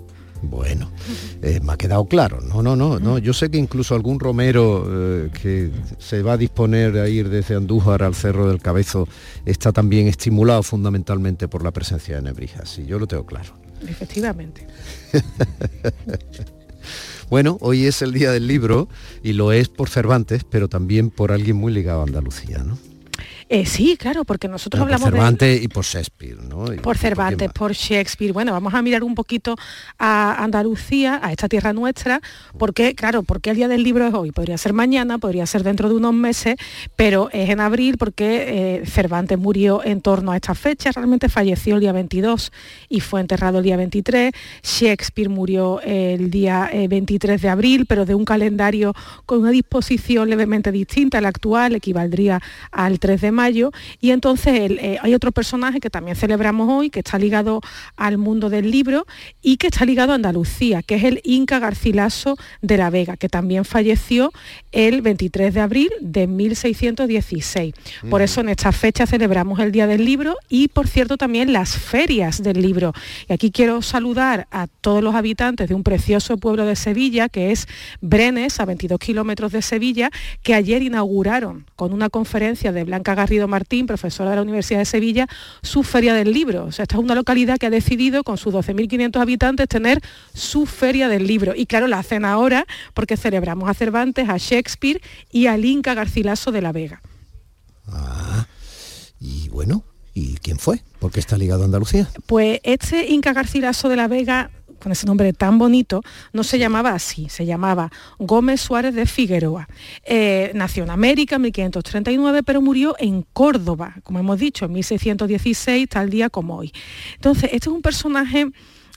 Bueno, eh, me ha quedado claro. No, no, no, no. Yo sé que incluso algún romero eh, que se va a disponer a ir desde Andújar al Cerro del Cabezo está también estimulado fundamentalmente por la presencia de Nebrija. Sí, yo lo tengo claro. Efectivamente. Bueno, hoy es el día del libro y lo es por Cervantes, pero también por alguien muy ligado a Andalucía, ¿no? Eh, sí, claro, porque nosotros Bueno, por hablamos de... Cervantes y por Shakespeare, ¿no? Y por Cervantes, por Shakespeare. Bueno, vamos a mirar un poquito a Andalucía, a esta tierra nuestra, porque, claro, porque el Día del Libro es hoy. Podría ser mañana, podría ser dentro de unos meses, pero es en abril porque eh, Cervantes murió en torno a esta fecha, realmente falleció el día 22 y fue enterrado el día 23. Shakespeare murió el día eh, 23 de abril, pero de un calendario con una disposición levemente distinta al actual, equivaldría al 3 de mayo. Y entonces el, eh, hay otro personaje que también celebramos hoy, que está ligado al mundo del libro y que está ligado a Andalucía, que es el Inca Garcilaso de la Vega, que también falleció el 23 de abril de 1616. Por eso en esta fecha celebramos el Día del Libro y, por cierto, también las ferias del libro. Y aquí quiero saludar a todos los habitantes de un precioso pueblo de Sevilla, que es Brenes, a 22 kilómetros de Sevilla, que ayer inauguraron con una conferencia de Blanca Garrido Martín, profesora de la Universidad de Sevilla, su feria del libro. O sea, esta es una localidad que ha decidido, con sus 12.500 habitantes, tener su feria del libro. Y claro, la hacen ahora porque celebramos a Cervantes, a Shakespeare y al Inca Garcilaso de la Vega. Y bueno, ¿y quién fue? ¿Por qué está ligado a Andalucía? Pues este Inca Garcilaso de la Vega, con ese nombre tan bonito, no se llamaba así, se llamaba Gómez Suárez de Figueroa. Eh, nació en América en 1539, pero murió en Córdoba, como hemos dicho, en 1616, tal día como hoy. Entonces, este es un personaje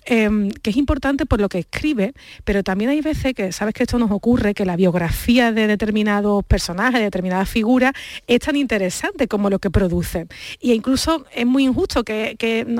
em, que es importante por lo que escribe, pero también hay veces que, sabes que esto nos ocurre, que la biografía de determinados personajes, de determinadas figuras, es tan interesante como lo que producen. Y incluso es muy injusto que,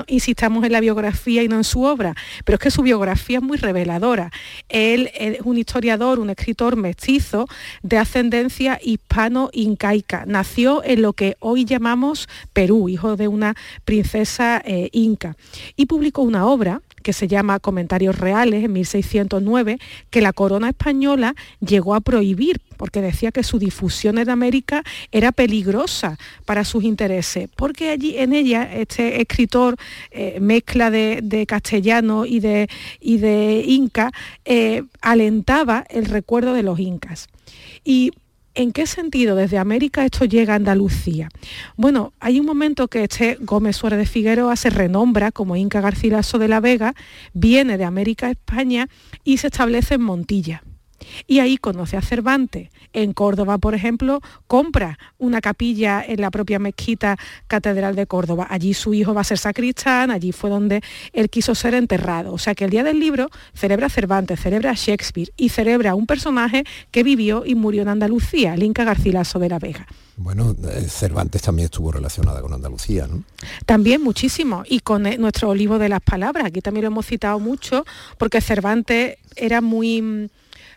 insistamos en la biografía y no en su obra, pero es que su biografía es muy reveladora. Él es un historiador, un escritor mestizo de ascendencia hispano-incaica. Nació en lo que hoy llamamos Perú, hijo de una princesa eh, inca, y publicó una obra que se llama Comentarios Reales en 1609, que la corona española llegó a prohibir porque decía que su difusión en América era peligrosa para sus intereses, porque allí en ella este escritor eh, mezcla de, castellano y de, y de inca, eh, alentaba el recuerdo de los incas. Y ¿En qué sentido desde América esto llega a Andalucía? Bueno, hay un momento que este Gómez Suárez de Figueroa se renombra como Inca Garcilaso de la Vega, viene de América a España y se establece en Montilla. Y ahí conoce a Cervantes. En Córdoba, por ejemplo, compra una capilla en la propia mezquita Catedral de Córdoba. Allí su hijo va a ser sacristán, allí fue donde él quiso ser enterrado. O sea que el día del libro celebra a Cervantes, celebra a Shakespeare y celebra a un personaje que vivió y murió en Andalucía, el Inca Garcilaso de la Vega. Bueno, eh, Cervantes también estuvo relacionada con Andalucía, ¿no? También muchísimo, y con eh, nuestro olivo de las palabras, aquí también lo hemos citado mucho, porque Cervantes era muy mm,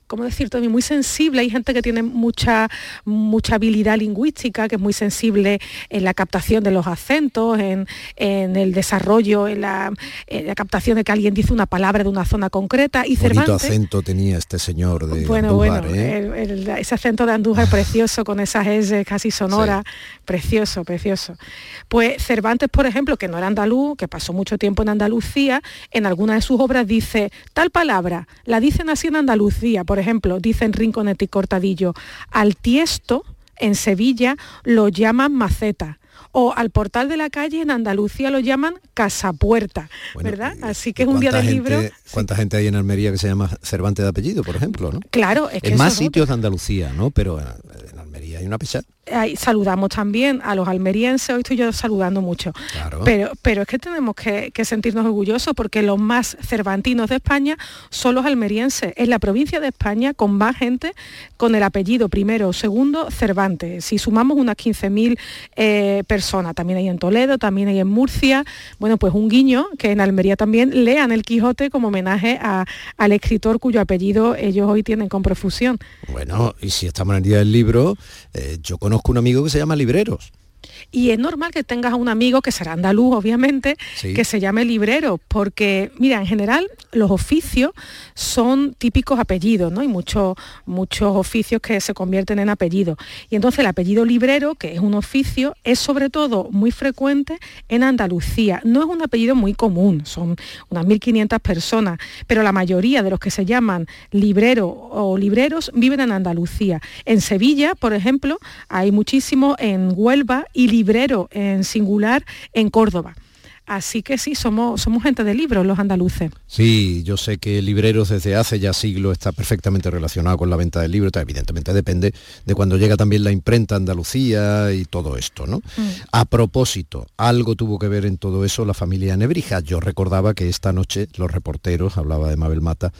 ¿cómo decir? También muy sensible. Hay gente que tiene mucha, mucha habilidad lingüística, que es muy sensible en la captación de los acentos, en, el desarrollo, en la, captación de que alguien dice una palabra de una zona concreta. Y Bonito acento tenía este señor de bueno, Andújar, bueno, ¿eh? ese acento de Andújar precioso, con esas S casi sonoras, precioso, precioso. Pues Cervantes, por ejemplo, que no era andaluz, que pasó mucho tiempo en Andalucía, en alguna de sus obras dice, tal palabra, la dicen así en Andalucía, por ejemplo, dice en Rinconete y Cortadillo, al tiesto en Sevilla lo llaman maceta o al portal de la calle en Andalucía lo llaman casapuerta, ¿verdad? Así que es un día del libro. ¿Cuánta gente hay en Almería que se llama Cervantes de apellido, por ejemplo? ¿no? Claro, es que en más sitios de Andalucía, ¿no? Pero en Almería hay una saludamos también a los almerienses, hoy estoy yo saludando mucho, pero, pero es que tenemos que, sentirnos orgullosos porque los más cervantinos de España son los almerienses. Es la provincia de España con más gente con el apellido primero o segundo Cervantes. Si sumamos unas 15.000 eh, personas, también hay en Toledo, también hay en Murcia, bueno, pues un guiño que en Almería también lean el Quijote como homenaje al escritor cuyo apellido ellos hoy tienen con profusión. Bueno, y si estamos en el día del libro, eh, yo conozco conozco un amigo que se llama Libreros. Y es normal que tengas a un amigo que será andaluz, obviamente, que se llame librero, porque, mira, en general los oficios son típicos apellidos, ¿no? Hay muchos, muchos oficios que se convierten en apellidos. Y entonces el apellido librero, que es un oficio, es sobre todo muy frecuente en Andalucía. No es un apellido muy común, son unas 1.500 personas, pero la mayoría de los que se llaman librero o libreros viven en Andalucía. En Sevilla, por ejemplo, hay muchísimos en Huelva y librero en singular en Córdoba. Así que sí, somos, somos gente de libros los andaluces. Sí, yo sé que libreros desde hace ya siglos está perfectamente relacionado con la venta del libro, evidentemente depende de cuando llega también la imprenta Andalucía y todo esto, ¿no? Mm. A propósito, algo tuvo que ver en todo eso la familia Nebrija. Yo recordaba que esta noche los reporteros, hablaba de Mabel Mata,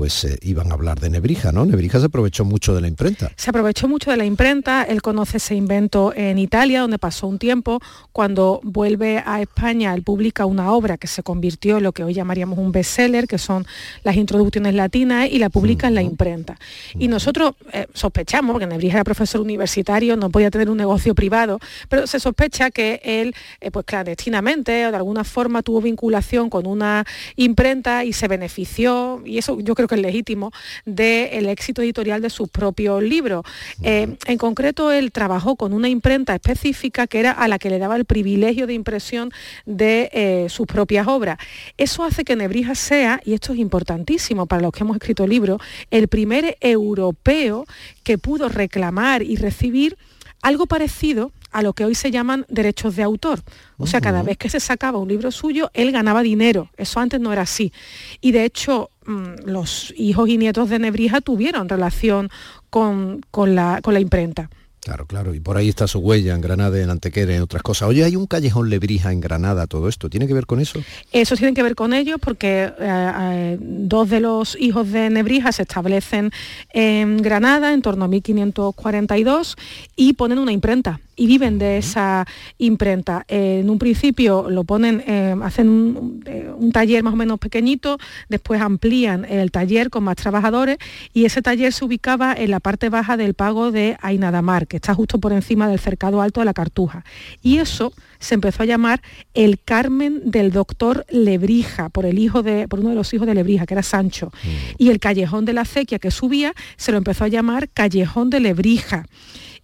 pues eh, iban a hablar de Nebrija, ¿no? Nebrija se aprovechó mucho de la imprenta. Se aprovechó mucho de la imprenta, él conoce ese invento en Italia, donde pasó un tiempo, cuando vuelve a España, él publica una obra que se convirtió en lo que hoy llamaríamos un bestseller, que son las introducciones latinas, y la publica en la imprenta. Y nosotros eh, sospechamos, porque Nebrija era profesor universitario, no podía tener un negocio privado, pero se sospecha que él, eh, pues clandestinamente o de alguna forma tuvo vinculación con una imprenta y se benefició, y eso yo creo que es legítimo, del éxito editorial de sus propios libros. Eh, en concreto, él trabajó con una imprenta específica que era a la que le daba el privilegio de impresión de eh, sus propias obras. Eso hace que Nebrija sea, y esto es importantísimo para los que hemos escrito libros, el primer europeo que pudo reclamar y recibir algo parecido a lo que hoy se llaman derechos de autor. O sea, cada vez que se sacaba un libro suyo, él ganaba dinero. Eso antes no era así. Y de hecho, los hijos y nietos de Nebrija tuvieron relación con, la, con la imprenta. Claro, claro, y por ahí está su huella en Granada, en Antequera, en otras cosas. Oye, hay un callejón Lebrija en Granada, todo esto, ¿tiene que ver con eso? Eso tiene que ver con ello porque eh, eh, dos de los hijos de Nebrija se establecen en Granada en torno a 1542 y ponen una imprenta y viven de esa imprenta. en un principio lo ponen, eh, hacen un, un, taller más o menos pequeñito, después amplían el taller con más trabajadores y ese taller se ubicaba en la parte baja del pago de Ainadamar, que está justo por encima del cercado alto de la Cartuja. Y eso se empezó a llamar el Carmen del doctor Lebrija, por, el hijo de, por uno de los hijos de Lebrija, que era Sancho. Y el callejón de la acequia que subía se lo empezó a llamar Callejón de Lebrija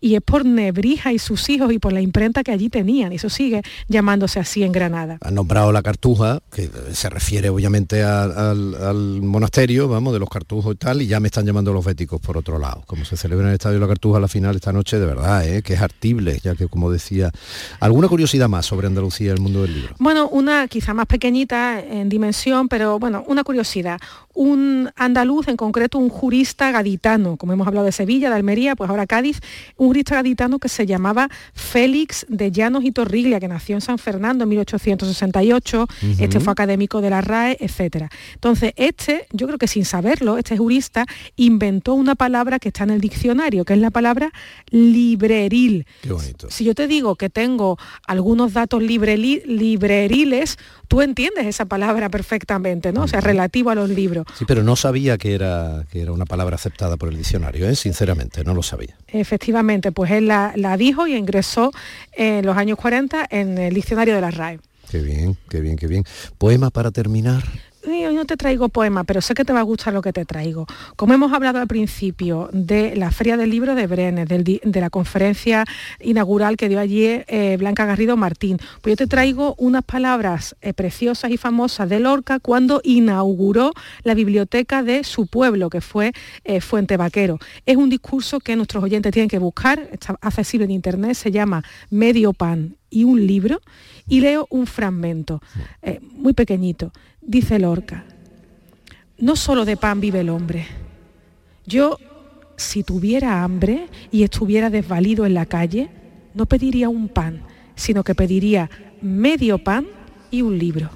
y es por Nebrija y sus hijos y por la imprenta que allí tenían. Y eso sigue llamándose así en Granada. Han nombrado la Cartuja, que se refiere obviamente al, monasterio, vamos, de los Cartujos y tal, y ya me están llamando los béticos por otro lado. Como se celebra en el Estadio la Cartuja la final esta noche, de verdad, ¿eh? que es artible, ya que como decía, ¿alguna curiosidad más sobre Andalucía y el mundo del libro? Bueno, una quizá más pequeñita en dimensión, pero bueno, una curiosidad. Un andaluz, en concreto un jurista gaditano, como hemos hablado de Sevilla, de Almería, pues ahora Cádiz, un jurista gaditano que se llamaba Félix de Llanos y Torriglia, que nació en San Fernando en 1868, este fue académico de la RAE, etc. Entonces, este, yo creo que sin saberlo, este jurista inventó una palabra que está en el diccionario, que es la palabra libreril. Qué bonito. Si yo te digo que tengo algunos datos libreriles, tú entiendes esa palabra perfectamente, ¿no? O sea, relativo a los libros. Sí, pero no sabía que era, que era una palabra aceptada por el diccionario, ¿eh? sinceramente, no lo sabía. Efectivamente, pues él la, la dijo y ingresó en los años 40 en el diccionario de la RAE. Qué bien, qué bien, qué bien. Poema para terminar hoy no te traigo poema, pero sé que te va a gustar lo que te traigo. Como hemos hablado al principio de la Feria del Libro de Brenes, de la conferencia inaugural que dio allí eh, Blanca Garrido Martín, pues yo te traigo unas palabras eh, preciosas y famosas de Lorca cuando inauguró la biblioteca de su pueblo, que fue eh, Fuente Vaquero. Es un discurso que nuestros oyentes tienen que buscar, está accesible en internet, se llama Medio Pan y un libro, y leo un fragmento, muy pequeñito. Dice Lorca, no solo de pan vive el hombre. Yo, si tuviera hambre y estuviera desvalido en la calle, no pediría un pan, sino que pediría medio pan y un libro.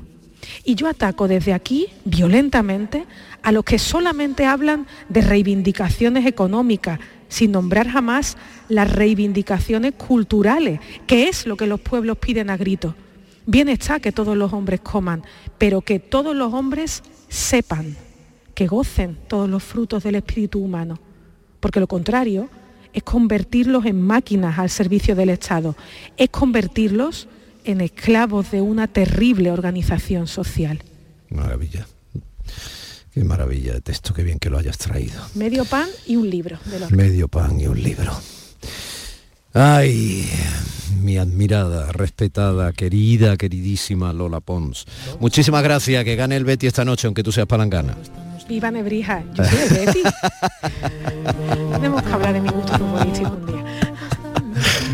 Y yo ataco desde aquí violentamente a los que solamente hablan de reivindicaciones económicas, sin nombrar jamás las reivindicaciones culturales, que es lo que los pueblos piden a gritos. Bien está que todos los hombres coman, pero que todos los hombres sepan, que gocen todos los frutos del espíritu humano, porque lo contrario es convertirlos en máquinas al servicio del Estado, es convertirlos en esclavos de una terrible organización social. Maravilla. Qué maravilla de texto, qué bien que lo hayas traído. Medio pan y un libro. Medio pan y un libro. Ay, mi admirada, respetada, querida, queridísima Lola Pons. Muchísimas gracias, que gane el Betty esta noche, aunque tú seas palangana. Viva Nebrija, yo soy el Betty. Tenemos que hablar de mi gusto futbolístico un día.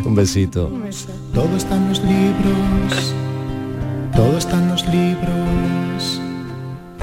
un besito. Un beso. Todo está en los libros, todo está en los libros.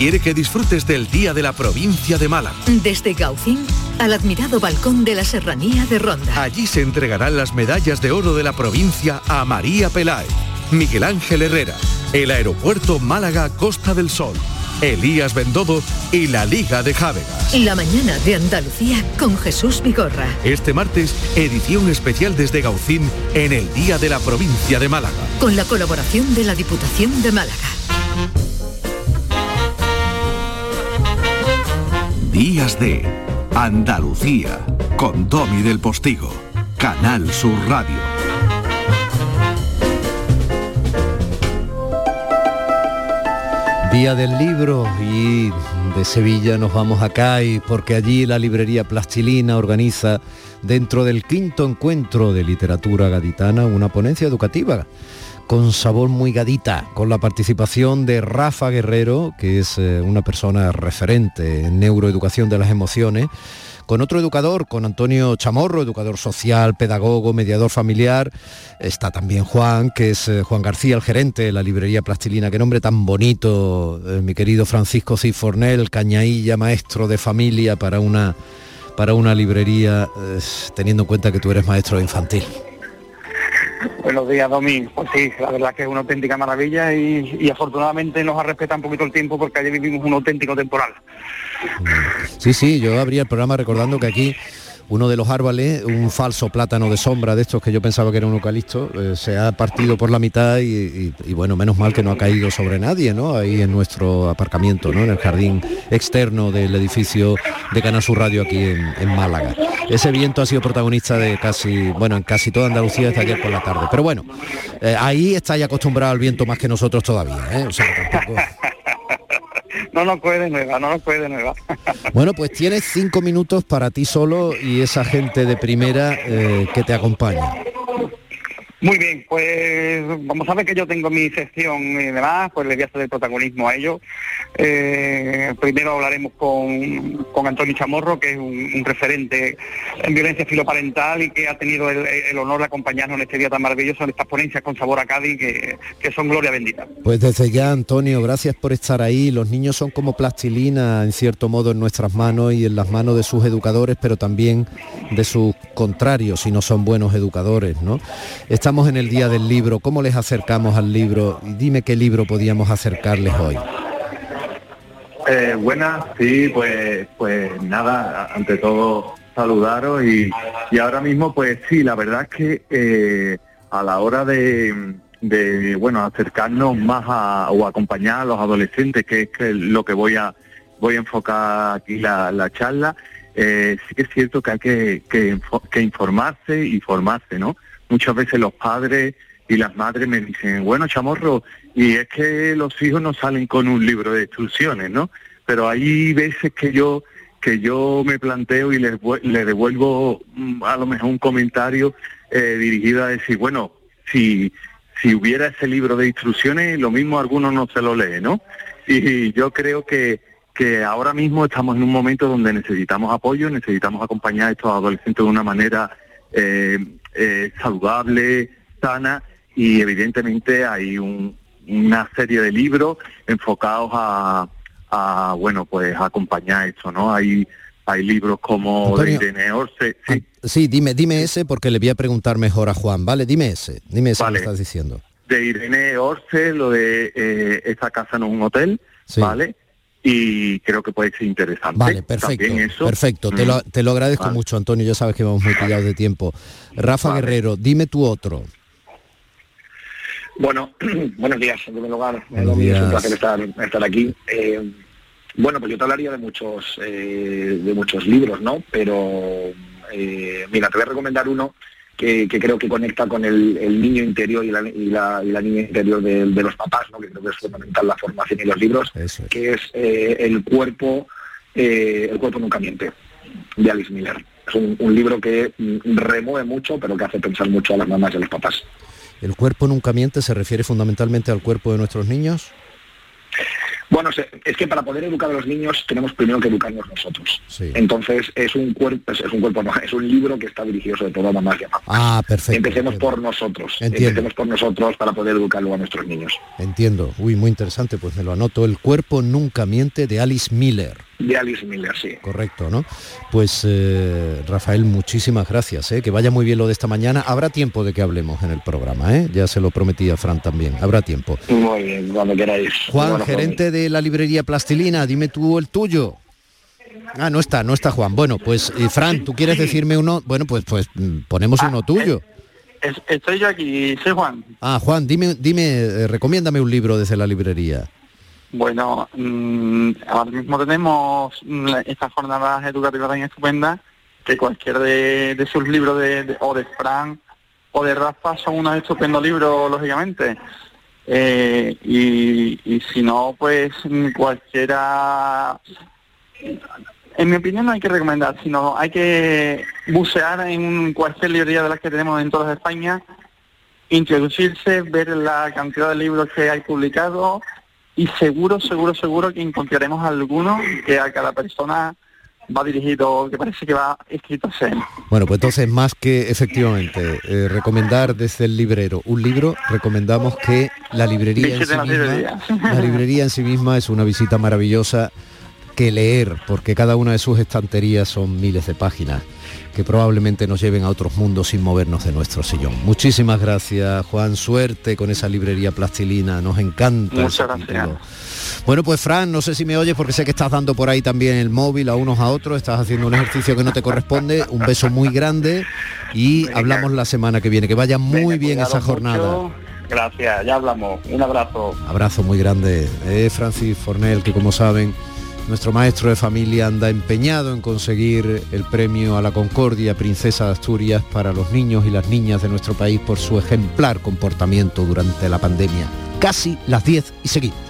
quiere que disfrutes del Día de la Provincia de Málaga. Desde Gaucín al admirado balcón de la Serranía de Ronda. Allí se entregarán las medallas de oro de la provincia a María Peláez, Miguel Ángel Herrera, el aeropuerto Málaga Costa del Sol, Elías Bendodo y la Liga de Jávegas. La mañana de Andalucía con Jesús Vigorra. Este martes, edición especial desde Gaucín en el Día de la Provincia de Málaga. Con la colaboración de la Diputación de Málaga. Días de Andalucía con Domi del Postigo, Canal Sur Radio. Día del libro y de Sevilla nos vamos a CAI porque allí la librería Plastilina organiza dentro del quinto encuentro de literatura gaditana una ponencia educativa con sabor muy gadita, con la participación de Rafa Guerrero, que es eh, una persona referente en neuroeducación de las emociones, con otro educador, con Antonio Chamorro, educador social, pedagogo, mediador familiar. Está también Juan, que es eh, Juan García, el gerente de la librería Plastilina. Qué nombre tan bonito, eh, mi querido Francisco Cifornel, cañailla, maestro de familia para una, para una librería, teniendo en cuenta que tú eres maestro infantil. Buenos días, Domi. Pues sí, la verdad que es una auténtica maravilla y, afortunadamente nos ha respetado un poquito el tiempo porque allí vivimos un auténtico temporal. Sí, sí, yo abría el programa recordando que aquí uno de los árboles, un falso plátano de sombra de estos que yo pensaba que era un eucalipto, eh, se ha partido por la mitad y, bueno, menos mal que no ha caído sobre nadie, ¿no? Ahí en nuestro aparcamiento, ¿no? En el jardín externo del edificio de Canal Sur Radio aquí en, Málaga. Ese viento ha sido protagonista de casi, bueno, en casi toda Andalucía desde ayer por la tarde. Pero bueno, eh, ahí estáis acostumbrado al viento más que nosotros todavía, ¿eh? O sea, tampoco no nos puede nueva, no nos puede nueva. Bueno, pues tienes cinco minutos para ti solo y esa gente de primera eh, que te acompaña. Muy bien, pues vamos a ver que yo tengo mi sección y demás, pues le voy a hacer el protagonismo a ello. Eh, primero hablaremos con, con, Antonio Chamorro, que es un, referente en violencia filoparental y que ha tenido el, honor de acompañarnos en este día tan maravilloso, en estas ponencias con sabor a Cádiz, que, que son gloria bendita. Pues desde ya, Antonio, gracias por estar ahí. Los niños son como plastilina, en cierto modo, en nuestras manos y en las manos de sus educadores, pero también de sus contrarios, si no son buenos educadores, ¿no? Estamos en el día del libro, ¿cómo les acercamos al libro? Y dime qué libro podíamos acercarles hoy. Eh, buenas, sí, pues, pues nada, ante todo saludaros y, ahora mismo pues sí, la verdad es que eh, a la hora de, bueno acercarnos más a, o acompañar a los adolescentes, que es lo que voy a voy a enfocar aquí la, charla, eh, sí que es cierto que hay que, que informarse y formarse, ¿no? Muchas veces los padres y las madres me dicen, bueno, chamorro, y es que los hijos no salen con un libro de instrucciones, ¿no? Pero hay veces que yo que yo me planteo y les, le devuelvo mm, a lo mejor un comentario eh, dirigido a decir, bueno, si, si hubiera ese libro de instrucciones, lo mismo algunos no se lo leen, ¿no? Y yo creo que, que ahora mismo estamos en un momento donde necesitamos apoyo, necesitamos acompañar a estos adolescentes de una manera eh, eh, saludable, sana y evidentemente hay una serie de libros enfocados a, bueno, pues acompañar esto, ¿no? Hay hay libros como de Irene Orce. Sí. Ah, sí, dime, dime ese porque le voy a preguntar mejor a Juan, ¿vale? Dime ese, dime ese que estás diciendo. De Irene Orce, lo de eh, esta casa no es un hotel, ¿vale? Y creo que puede ser interesante. Vale, perfecto. Perfecto, te, lo, mm. te lo agradezco mucho, Antonio, ya sabes que vamos muy pillados de tiempo. Rafa Guerrero, dime tú otro. Bueno, buenos días, en primer lugar. Es un placer estar, aquí. Eh, bueno, pues yo te hablaría de muchos, eh, de muchos libros, ¿no? Pero, eh, mira, te voy a recomendar uno que, creo que conecta con el, niño interior y la, niña interior de, los papás, ¿no? que creo que es fundamental la formación y los libros, que es eh, El cuerpo eh, el cuerpo nunca miente, de Alice Miller. Es un, libro que mm, remueve mucho, pero que hace pensar mucho a las mamás y a los papás. ¿El cuerpo nunca miente se refiere fundamentalmente al cuerpo de nuestros niños? Bueno, es que para poder educar a los niños tenemos primero que educarnos nosotros. Entonces es un cuerpo, es un cuerpo, no, es un libro que está dirigido sobre todo a mamás y a papás. Ah, perfecto. Empecemos por nosotros. Empecemos por nosotros para poder educarlo a nuestros niños. Entiendo. Uy, muy interesante, pues me lo anoto. El cuerpo nunca miente de Alice Miller de Alice Miller, sí. Correcto, ¿no? Pues eh, Rafael, muchísimas gracias, ¿eh? que vaya muy bien lo de esta mañana. Habrá tiempo de que hablemos en el programa, ¿eh? ya se lo prometí a Fran también, habrá tiempo. Muy bien, cuando queráis. Juan, gerente de la librería Plastilina, dime tú el tuyo. Ah, no está, no está Juan. Bueno, pues eh, Fran, ¿tú quieres decirme uno? Bueno, pues pues mm, ponemos uno tuyo. estoy yo aquí, soy Juan. Ah, Juan, dime, dime, recomiéndame un libro desde la librería. Bueno, mm, ahora mismo tenemos mm, estas jornadas educativas tan estupendas que cualquier de, sus libros de, o de Fran o de Rafa son unos estupendos libros, lógicamente. Eh, y, y si no, pues mm, cualquiera... En mi opinión no hay que recomendar, sino hay que bucear en cualquier librería de las que tenemos en toda España, introducirse, ver la cantidad de libros que hay publicados y seguro, seguro, seguro que encontraremos alguno que a cada persona va dirigido, que parece que va escrito a ser. Bueno, pues entonces más que efectivamente eh, recomendar desde el librero un libro, recomendamos que la librería en sí misma, librería. la librería en sí misma es una visita maravillosa que leer, porque cada una de sus estanterías son miles de páginas que probablemente nos lleven a otros mundos sin movernos de nuestro sillón. Muchísimas gracias, Juan. Suerte con esa librería plastilina. Nos encanta. Muchas gracias. título. Bueno, pues Fran, no sé si me oyes porque sé que estás dando por ahí también el móvil a unos a otros, estás haciendo un ejercicio que no te corresponde, un beso muy grande y hablamos la semana que viene. Que vaya muy bien esa jornada. mucho. Gracias, ya hablamos. Un abrazo. Abrazo muy grande. Eh, Francis Fornel, que como saben, nuestro maestro de familia anda empeñado en conseguir el premio a la Concordia Princesa de Asturias para los niños y las niñas de nuestro país por su ejemplar comportamiento durante la pandemia. Casi las 10 y seguimos.